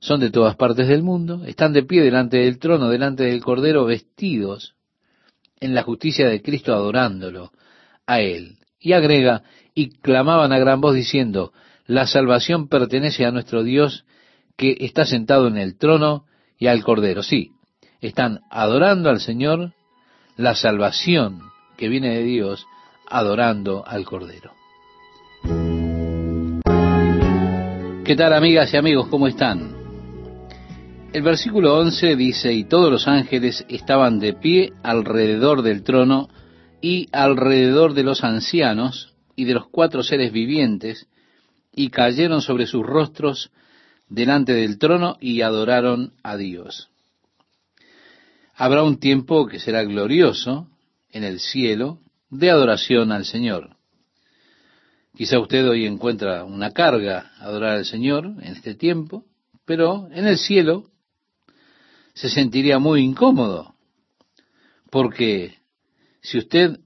Son de todas partes del mundo, están de pie delante del trono, delante del Cordero, vestidos en la justicia de Cristo, adorándolo a Él. Y agrega, y clamaban a gran voz diciendo, la salvación pertenece a nuestro Dios que está sentado en el trono y al Cordero. Sí, están adorando al Señor, la salvación que viene de Dios, adorando al Cordero. ¿Qué tal amigas y amigos? ¿Cómo están? El versículo 11 dice, y todos los ángeles estaban de pie alrededor del trono y alrededor de los ancianos y de los cuatro seres vivientes, y cayeron sobre sus rostros delante del trono y adoraron a Dios. Habrá un tiempo que será glorioso en el cielo de adoración al Señor. Quizá usted hoy encuentra una carga adorar al Señor en este tiempo, pero en el cielo se sentiría muy incómodo, porque si usted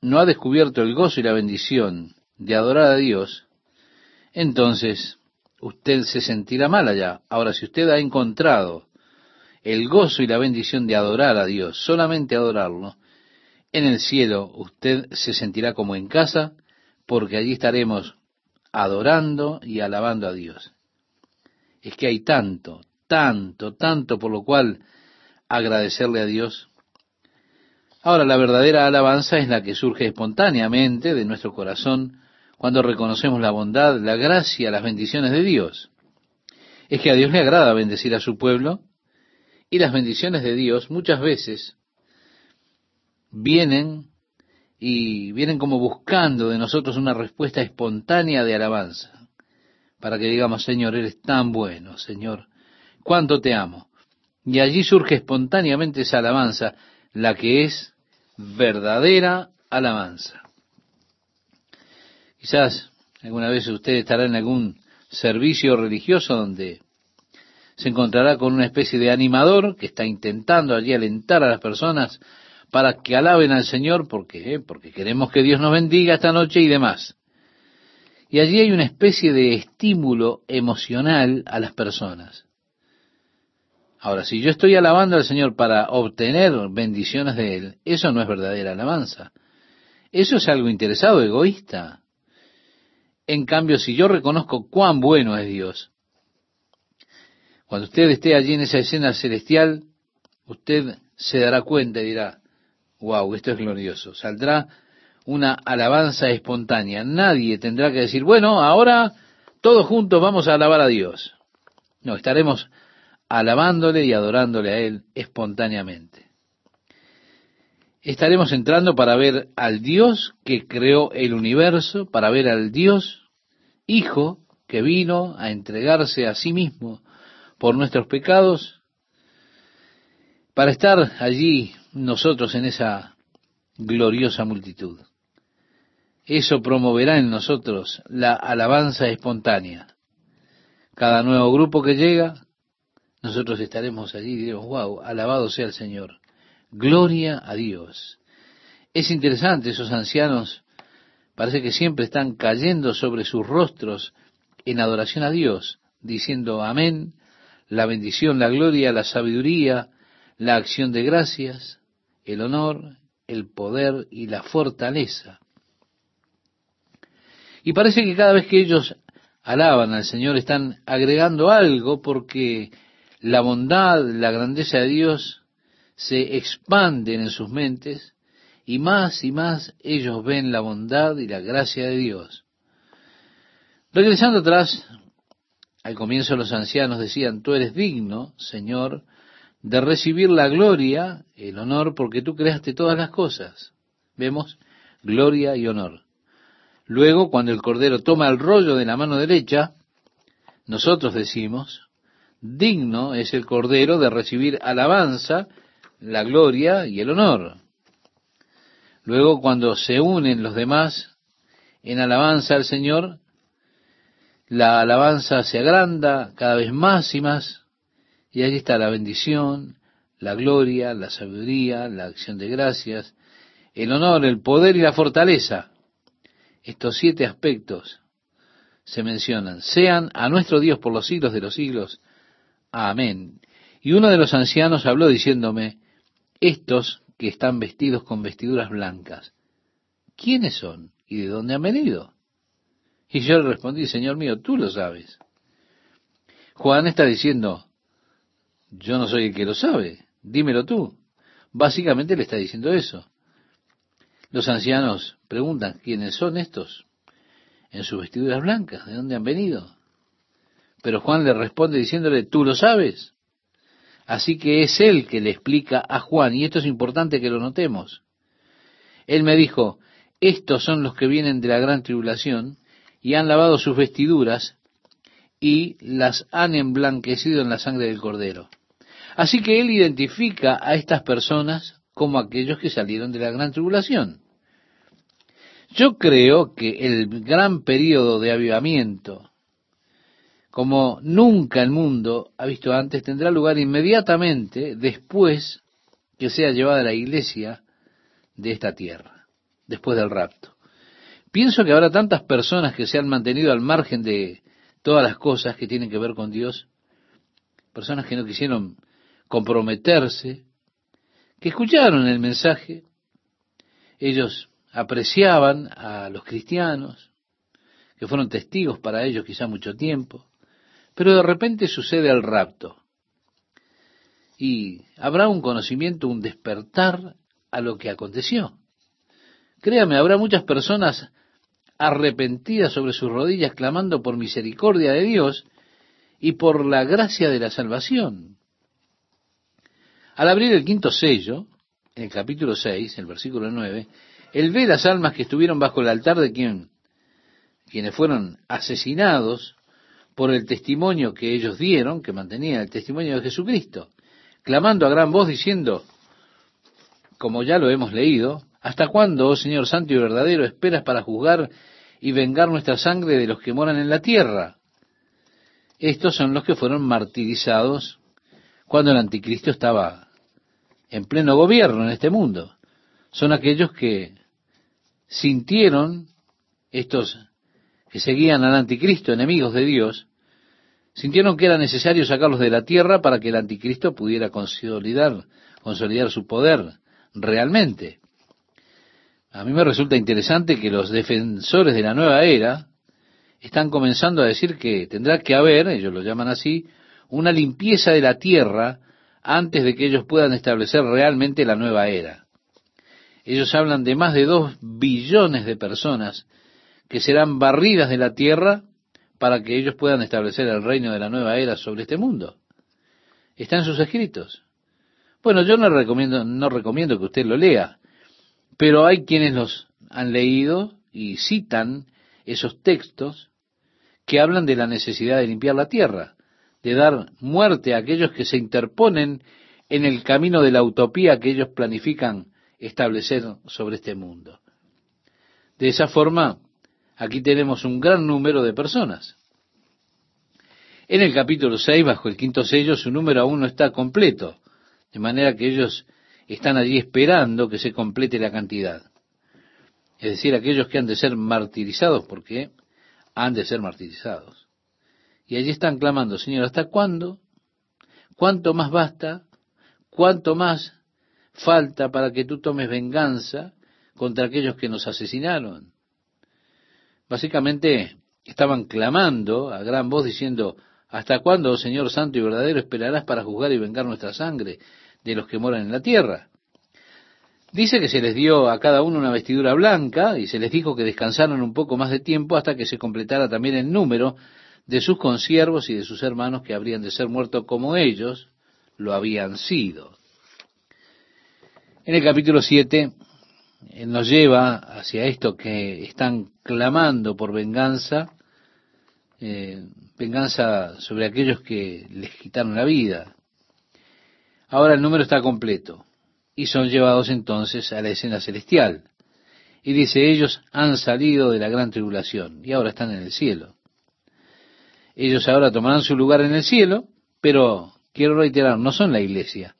no ha descubierto el gozo y la bendición de adorar a Dios, entonces usted se sentirá mal allá. Ahora, si usted ha encontrado el gozo y la bendición de adorar a Dios, solamente adorarlo, en el cielo usted se sentirá como en casa, porque allí estaremos adorando y alabando a Dios. Es que hay tanto, tanto, tanto por lo cual agradecerle a Dios. Ahora, la verdadera alabanza es la que surge espontáneamente de nuestro corazón cuando reconocemos la bondad, la gracia, las bendiciones de Dios. Es que a Dios le agrada bendecir a su pueblo y las bendiciones de Dios muchas veces vienen y vienen como buscando de nosotros una respuesta espontánea de alabanza, para que digamos, Señor, eres tan bueno, Señor, cuánto te amo. Y allí surge espontáneamente esa alabanza, la que es verdadera alabanza. Quizás alguna vez usted estará en algún servicio religioso donde se encontrará con una especie de animador que está intentando allí alentar a las personas para que alaben al Señor porque, eh, porque queremos que Dios nos bendiga esta noche y demás. Y allí hay una especie de estímulo emocional a las personas. Ahora, si yo estoy alabando al Señor para obtener bendiciones de Él, eso no es verdadera alabanza. Eso es algo interesado, egoísta. En cambio, si yo reconozco cuán bueno es Dios, cuando usted esté allí en esa escena celestial, usted se dará cuenta y dirá, wow, esto es glorioso. Saldrá una alabanza espontánea. Nadie tendrá que decir, bueno, ahora todos juntos vamos a alabar a Dios. No, estaremos alabándole y adorándole a Él espontáneamente. Estaremos entrando para ver al Dios que creó el universo, para ver al Dios Hijo que vino a entregarse a sí mismo por nuestros pecados, para estar allí nosotros en esa gloriosa multitud. Eso promoverá en nosotros la alabanza espontánea. Cada nuevo grupo que llega, nosotros estaremos allí y diremos, wow, alabado sea el Señor. Gloria a Dios. Es interesante, esos ancianos parece que siempre están cayendo sobre sus rostros en adoración a Dios, diciendo amén, la bendición, la gloria, la sabiduría, la acción de gracias, el honor, el poder y la fortaleza. Y parece que cada vez que ellos alaban al Señor están agregando algo porque la bondad, la grandeza de Dios se expanden en sus mentes y más y más ellos ven la bondad y la gracia de Dios. Regresando atrás, al comienzo los ancianos decían, tú eres digno, Señor, de recibir la gloria, el honor, porque tú creaste todas las cosas. Vemos gloria y honor. Luego, cuando el Cordero toma el rollo de la mano derecha, nosotros decimos, digno es el Cordero de recibir alabanza, la gloria y el honor. Luego, cuando se unen los demás en alabanza al Señor, la alabanza se agranda cada vez más y más, y allí está la bendición, la gloria, la sabiduría, la acción de gracias, el honor, el poder y la fortaleza. Estos siete aspectos se mencionan. Sean a nuestro Dios por los siglos de los siglos. Amén. Y uno de los ancianos habló diciéndome, estos que están vestidos con vestiduras blancas, ¿quiénes son y de dónde han venido. Y yo le respondí, Señor mío, tú lo sabes. Juan está diciendo, yo no soy el que lo sabe, dímelo tú. Básicamente le está diciendo eso. Los ancianos preguntan, ¿quiénes son estos? En sus vestiduras blancas, ¿de dónde han venido? Pero Juan le responde diciéndole, tú lo sabes. Así que es él que le explica a Juan, y esto es importante que lo notemos. Él me dijo, estos son los que vienen de la gran tribulación y han lavado sus vestiduras y las han emblanquecido en la sangre del cordero. Así que él identifica a estas personas como aquellos que salieron de la gran tribulación. Yo creo que el gran periodo de avivamiento, como nunca el mundo ha visto antes, tendrá lugar inmediatamente después que sea llevada la iglesia de esta tierra, después del rapto. Pienso que habrá tantas personas que se han mantenido al margen de todas las cosas que tienen que ver con Dios, personas que no quisieron comprometerse, que escucharon el mensaje, ellos apreciaban a los cristianos, que fueron testigos para ellos quizá mucho tiempo, pero de repente sucede el rapto. Y habrá un conocimiento, un despertar a lo que aconteció. Créame, habrá muchas personas arrepentidas sobre sus rodillas, clamando por misericordia de Dios y por la gracia de la salvación. Al abrir el quinto sello, en el capítulo 6, el versículo 9, él ve las almas que estuvieron bajo el altar de quien, quienes fueron asesinados por el testimonio que ellos dieron, que mantenían el testimonio de Jesucristo, clamando a gran voz diciendo, como ya lo hemos leído, ¿hasta cuándo, oh Señor Santo y verdadero, esperas para juzgar y vengar nuestra sangre de los que moran en la tierra? Estos son los que fueron martirizados cuando el anticristo estaba en pleno gobierno en este mundo. Son aquellos que sintieron, estos que seguían al anticristo, enemigos de Dios, sintieron que era necesario sacarlos de la tierra para que el anticristo pudiera consolidar, consolidar su poder realmente. A mí me resulta interesante que los defensores de la nueva era están comenzando a decir que tendrá que haber, ellos lo llaman así, una limpieza de la tierra antes de que ellos puedan establecer realmente la nueva era. Ellos hablan de más de dos billones de personas que serán barridas de la tierra para que ellos puedan establecer el reino de la nueva era sobre este mundo. Está en sus escritos. Bueno, yo no recomiendo, no recomiendo que usted lo lea, pero hay quienes los han leído y citan esos textos que hablan de la necesidad de limpiar la tierra de dar muerte a aquellos que se interponen en el camino de la utopía que ellos planifican establecer sobre este mundo. De esa forma, aquí tenemos un gran número de personas. En el capítulo 6, bajo el quinto sello, su número aún no está completo, de manera que ellos están allí esperando que se complete la cantidad. Es decir, aquellos que han de ser martirizados, porque han de ser martirizados. Y allí están clamando, Señor, ¿hasta cuándo? ¿Cuánto más basta? ¿Cuánto más falta para que tú tomes venganza contra aquellos que nos asesinaron? Básicamente estaban clamando a gran voz diciendo, ¿hasta cuándo, Señor Santo y verdadero, esperarás para juzgar y vengar nuestra sangre de los que moran en la tierra? Dice que se les dio a cada uno una vestidura blanca y se les dijo que descansaran un poco más de tiempo hasta que se completara también el número de sus consiervos y de sus hermanos que habrían de ser muertos como ellos lo habían sido. En el capítulo 7 él nos lleva hacia esto que están clamando por venganza, eh, venganza sobre aquellos que les quitaron la vida. Ahora el número está completo y son llevados entonces a la escena celestial. Y dice, ellos han salido de la gran tribulación y ahora están en el cielo. Ellos ahora tomarán su lugar en el cielo, pero quiero reiterar, no son la iglesia.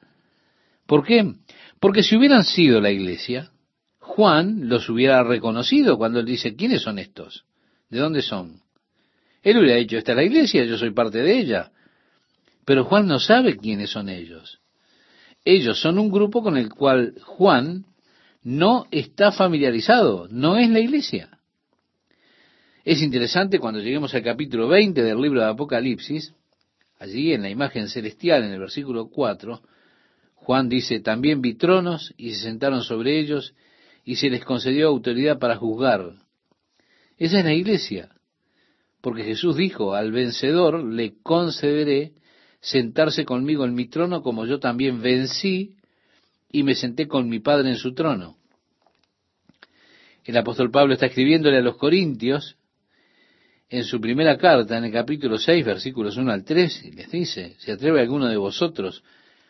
¿Por qué? Porque si hubieran sido la iglesia, Juan los hubiera reconocido cuando él dice, ¿quiénes son estos? ¿De dónde son? Él hubiera dicho, esta es la iglesia, yo soy parte de ella. Pero Juan no sabe quiénes son ellos. Ellos son un grupo con el cual Juan no está familiarizado, no es la iglesia. Es interesante cuando lleguemos al capítulo 20 del libro de Apocalipsis, allí en la imagen celestial, en el versículo 4, Juan dice, también vi tronos y se sentaron sobre ellos y se les concedió autoridad para juzgar. Esa es la iglesia, porque Jesús dijo, al vencedor le concederé sentarse conmigo en mi trono como yo también vencí y me senté con mi Padre en su trono. El apóstol Pablo está escribiéndole a los Corintios en su primera carta, en el capítulo 6, versículos 1 al 3, y les dice, ¿se atreve alguno de vosotros,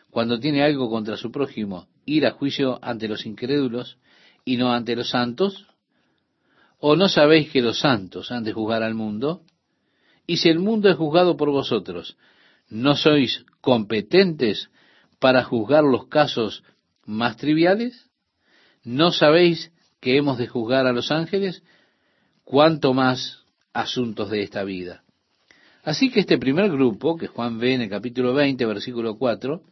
cuando tiene algo contra su prójimo, ir a juicio ante los incrédulos y no ante los santos? ¿O no sabéis que los santos han de juzgar al mundo? Y si el mundo es juzgado por vosotros, ¿no sois competentes para juzgar los casos más triviales? ¿No sabéis que hemos de juzgar a los ángeles? ¿Cuánto más asuntos de esta vida? Así que este primer grupo, que Juan ve en el capítulo 20, versículo 4,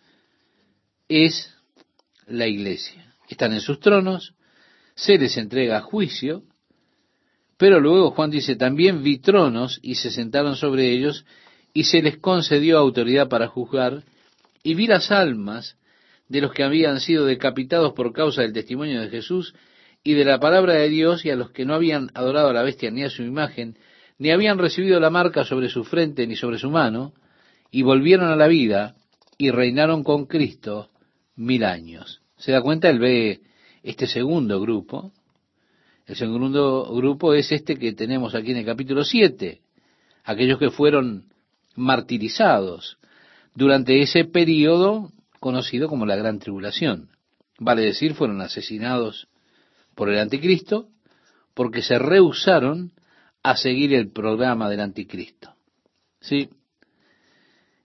es la iglesia. Están en sus tronos, se les entrega juicio, pero luego Juan dice, también vi tronos y se sentaron sobre ellos y se les concedió autoridad para juzgar y vi las almas de los que habían sido decapitados por causa del testimonio de Jesús y de la palabra de Dios y a los que no habían adorado a la bestia ni a su imagen, ni habían recibido la marca sobre su frente ni sobre su mano, y volvieron a la vida y reinaron con Cristo mil años. ¿Se da cuenta? Él ve este segundo grupo, el segundo grupo es este que tenemos aquí en el capítulo 7, aquellos que fueron martirizados durante ese periodo conocido como la Gran Tribulación. Vale decir, fueron asesinados por el anticristo porque se rehusaron a seguir el programa del anticristo. ¿Sí?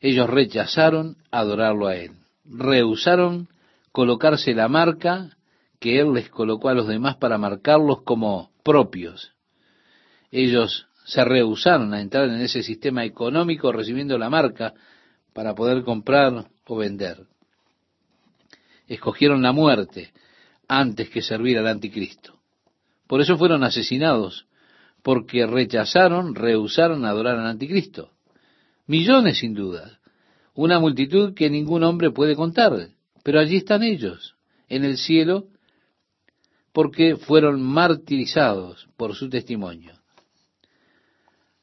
Ellos rechazaron adorarlo a él. Rehusaron colocarse la marca que Él les colocó a los demás para marcarlos como propios. Ellos se rehusaron a entrar en ese sistema económico recibiendo la marca para poder comprar o vender. Escogieron la muerte antes que servir al anticristo. Por eso fueron asesinados, porque rechazaron, rehusaron adorar al anticristo. Millones sin duda, una multitud que ningún hombre puede contar, pero allí están ellos, en el cielo, porque fueron martirizados por su testimonio.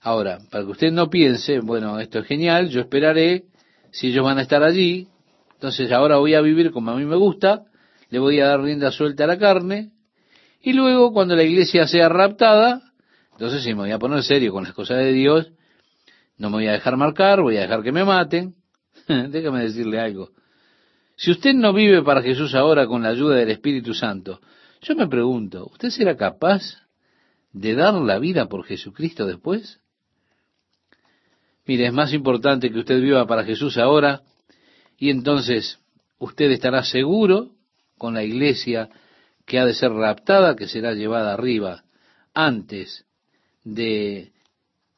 Ahora, para que usted no piense, bueno, esto es genial, yo esperaré, si ellos van a estar allí, entonces ahora voy a vivir como a mí me gusta, le voy a dar rienda suelta a la carne, y luego cuando la iglesia sea raptada, entonces sí me voy a poner serio con las cosas de Dios, no me voy a dejar marcar, voy a dejar que me maten. Déjame decirle algo. Si usted no vive para Jesús ahora con la ayuda del Espíritu Santo, yo me pregunto, ¿usted será capaz de dar la vida por Jesucristo después? Mire, es más importante que usted viva para Jesús ahora y entonces usted estará seguro con la iglesia que ha de ser raptada, que será llevada arriba antes de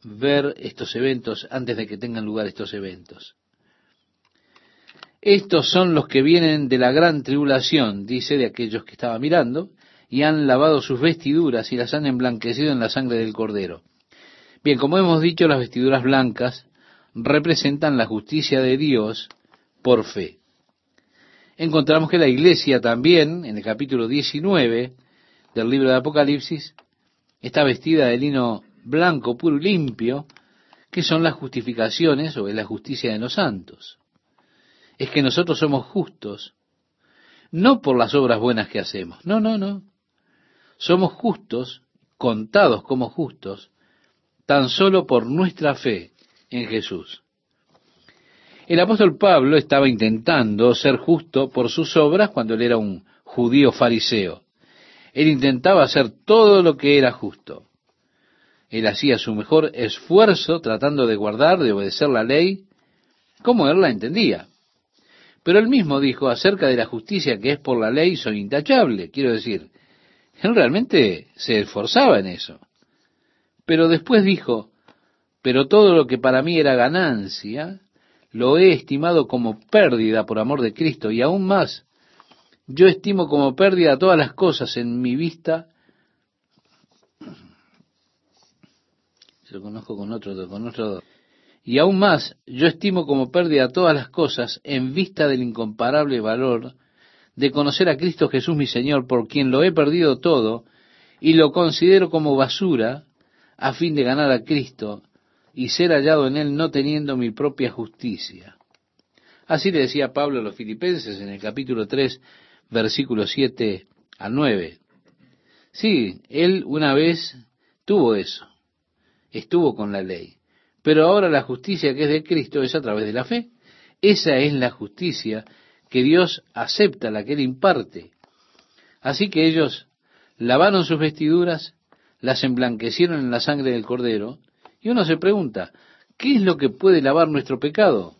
ver estos eventos, antes de que tengan lugar estos eventos. Estos son los que vienen de la gran tribulación, dice, de aquellos que estaba mirando, y han lavado sus vestiduras y las han emblanquecido en la sangre del cordero. Bien, como hemos dicho, las vestiduras blancas representan la justicia de Dios por fe. Encontramos que la iglesia también, en el capítulo 19 del libro de Apocalipsis, está vestida de lino blanco, puro y limpio, que son las justificaciones o es la justicia de los santos es que nosotros somos justos, no por las obras buenas que hacemos, no, no, no. Somos justos, contados como justos, tan solo por nuestra fe en Jesús. El apóstol Pablo estaba intentando ser justo por sus obras cuando él era un judío fariseo. Él intentaba hacer todo lo que era justo. Él hacía su mejor esfuerzo tratando de guardar, de obedecer la ley, como él la entendía. Pero él mismo dijo acerca de la justicia que es por la ley, soy intachable. Quiero decir, él realmente se esforzaba en eso. Pero después dijo, pero todo lo que para mí era ganancia, lo he estimado como pérdida por amor de Cristo. Y aún más, yo estimo como pérdida todas las cosas en mi vista se lo conozco con otro, con otro. Y aún más, yo estimo como pérdida todas las cosas en vista del incomparable valor de conocer a Cristo Jesús mi Señor, por quien lo he perdido todo, y lo considero como basura, a fin de ganar a Cristo y ser hallado en él no teniendo mi propia justicia. Así le decía Pablo a los filipenses en el capítulo 3, versículo 7 al 9. Sí, él una vez tuvo eso, estuvo con la ley, pero ahora la justicia que es de Cristo es a través de la fe. Esa es la justicia que Dios acepta, la que Él imparte. Así que ellos lavaron sus vestiduras, las emblanquecieron en la sangre del cordero, y uno se pregunta, ¿qué es lo que puede lavar nuestro pecado?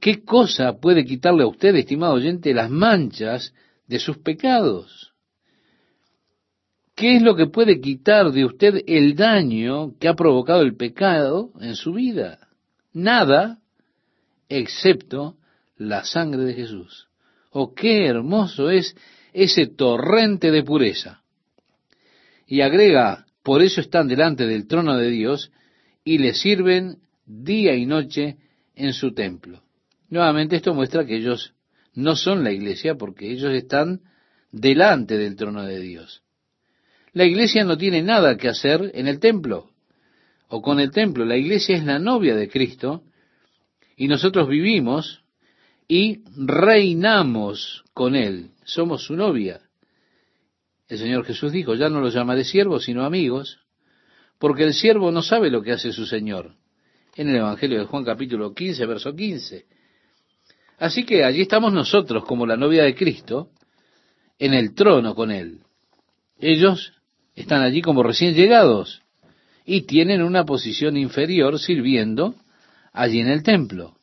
¿Qué cosa puede quitarle a usted, estimado oyente, las manchas de sus pecados? ¿Qué es lo que puede quitar de usted el daño que ha provocado el pecado en su vida? Nada, excepto la sangre de Jesús. Oh, qué hermoso es ese torrente de pureza. Y agrega, por eso están delante del trono de Dios y le sirven día y noche en su templo. Nuevamente esto muestra que ellos no son la iglesia porque ellos están delante del trono de Dios. La iglesia no tiene nada que hacer en el templo o con el templo. La iglesia es la novia de Cristo y nosotros vivimos y reinamos con Él. Somos su novia. El Señor Jesús dijo, ya no los llamaré siervos, sino amigos, porque el siervo no sabe lo que hace su Señor. En el Evangelio de Juan capítulo 15, verso 15. Así que allí estamos nosotros como la novia de Cristo, en el trono con Él. Ellos están allí como recién llegados y tienen una posición inferior sirviendo allí en el templo.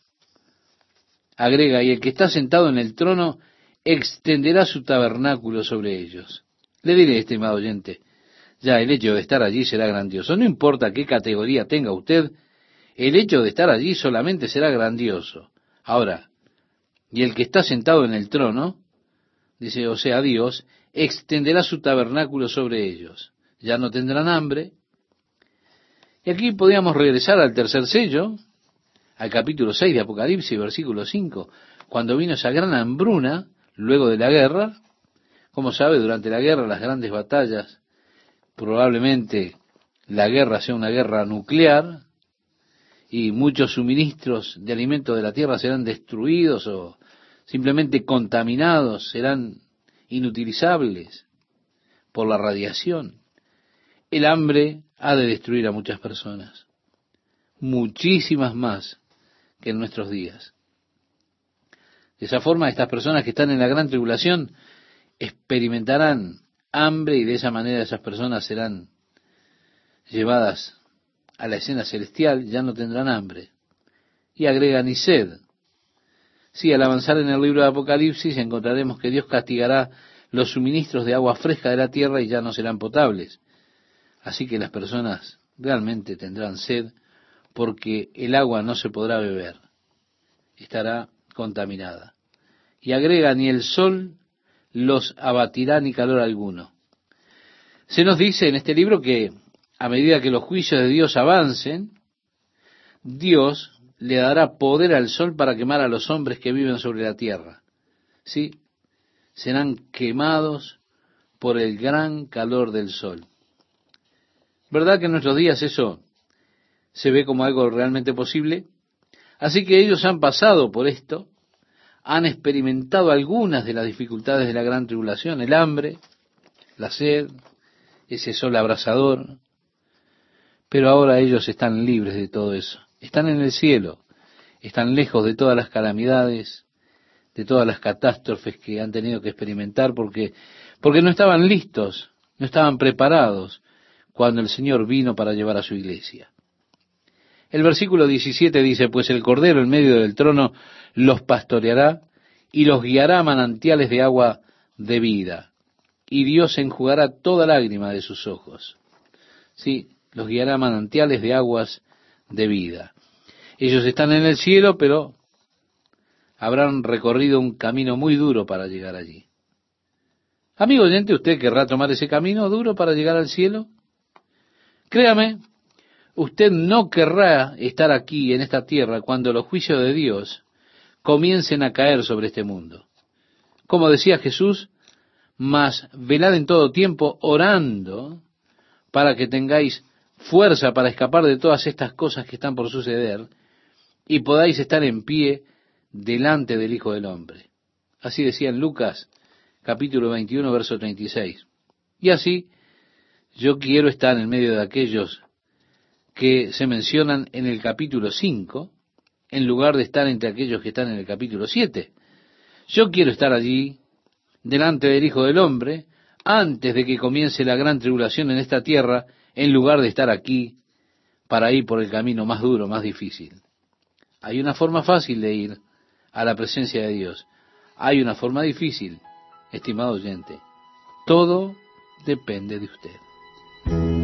Agrega, y el que está sentado en el trono extenderá su tabernáculo sobre ellos. Le diré, estimado oyente, ya el hecho de estar allí será grandioso. No importa qué categoría tenga usted, el hecho de estar allí solamente será grandioso. Ahora, y el que está sentado en el trono, dice, o sea, Dios, extenderá su tabernáculo sobre ellos. Ya no tendrán hambre. Y aquí podríamos regresar al tercer sello, al capítulo 6 de Apocalipsis, versículo 5, cuando vino esa gran hambruna, luego de la guerra, como sabe, durante la guerra, las grandes batallas, probablemente la guerra sea una guerra nuclear, y muchos suministros de alimentos de la tierra serán destruidos o simplemente contaminados, serán inutilizables por la radiación. El hambre ha de destruir a muchas personas, muchísimas más que en nuestros días. De esa forma, estas personas que están en la gran tribulación experimentarán hambre y de esa manera esas personas serán llevadas a la escena celestial, ya no tendrán hambre. Y agrega ni sed. Sí, al avanzar en el libro de Apocalipsis encontraremos que Dios castigará los suministros de agua fresca de la tierra y ya no serán potables. Así que las personas realmente tendrán sed porque el agua no se podrá beber, estará contaminada. Y agrega, ni el sol los abatirá ni calor alguno. Se nos dice en este libro que a medida que los juicios de Dios avancen, Dios le dará poder al sol para quemar a los hombres que viven sobre la tierra. ¿Sí? Serán quemados por el gran calor del sol. ¿Verdad que en nuestros días eso se ve como algo realmente posible. Así que ellos han pasado por esto, han experimentado algunas de las dificultades de la gran tribulación, el hambre, la sed, ese sol abrasador, pero ahora ellos están libres de todo eso, están en el cielo, están lejos de todas las calamidades, de todas las catástrofes que han tenido que experimentar porque porque no estaban listos, no estaban preparados cuando el Señor vino para llevar a su iglesia. El versículo 17 dice, pues el Cordero en medio del trono los pastoreará y los guiará a manantiales de agua de vida. Y Dios enjugará toda lágrima de sus ojos. Sí, los guiará a manantiales de aguas de vida. Ellos están en el cielo, pero habrán recorrido un camino muy duro para llegar allí. Amigo oyente, ¿usted querrá tomar ese camino duro para llegar al cielo? Créame, usted no querrá estar aquí en esta tierra cuando los juicios de Dios comiencen a caer sobre este mundo. Como decía Jesús, mas velad en todo tiempo orando para que tengáis fuerza para escapar de todas estas cosas que están por suceder y podáis estar en pie delante del Hijo del Hombre. Así decía en Lucas capítulo 21, verso 36. Y así yo quiero estar en medio de aquellos que se mencionan en el capítulo 5, en lugar de estar entre aquellos que están en el capítulo 7. Yo quiero estar allí, delante del Hijo del Hombre, antes de que comience la gran tribulación en esta tierra, en lugar de estar aquí para ir por el camino más duro, más difícil. Hay una forma fácil de ir a la presencia de Dios. Hay una forma difícil, estimado oyente. Todo depende de usted.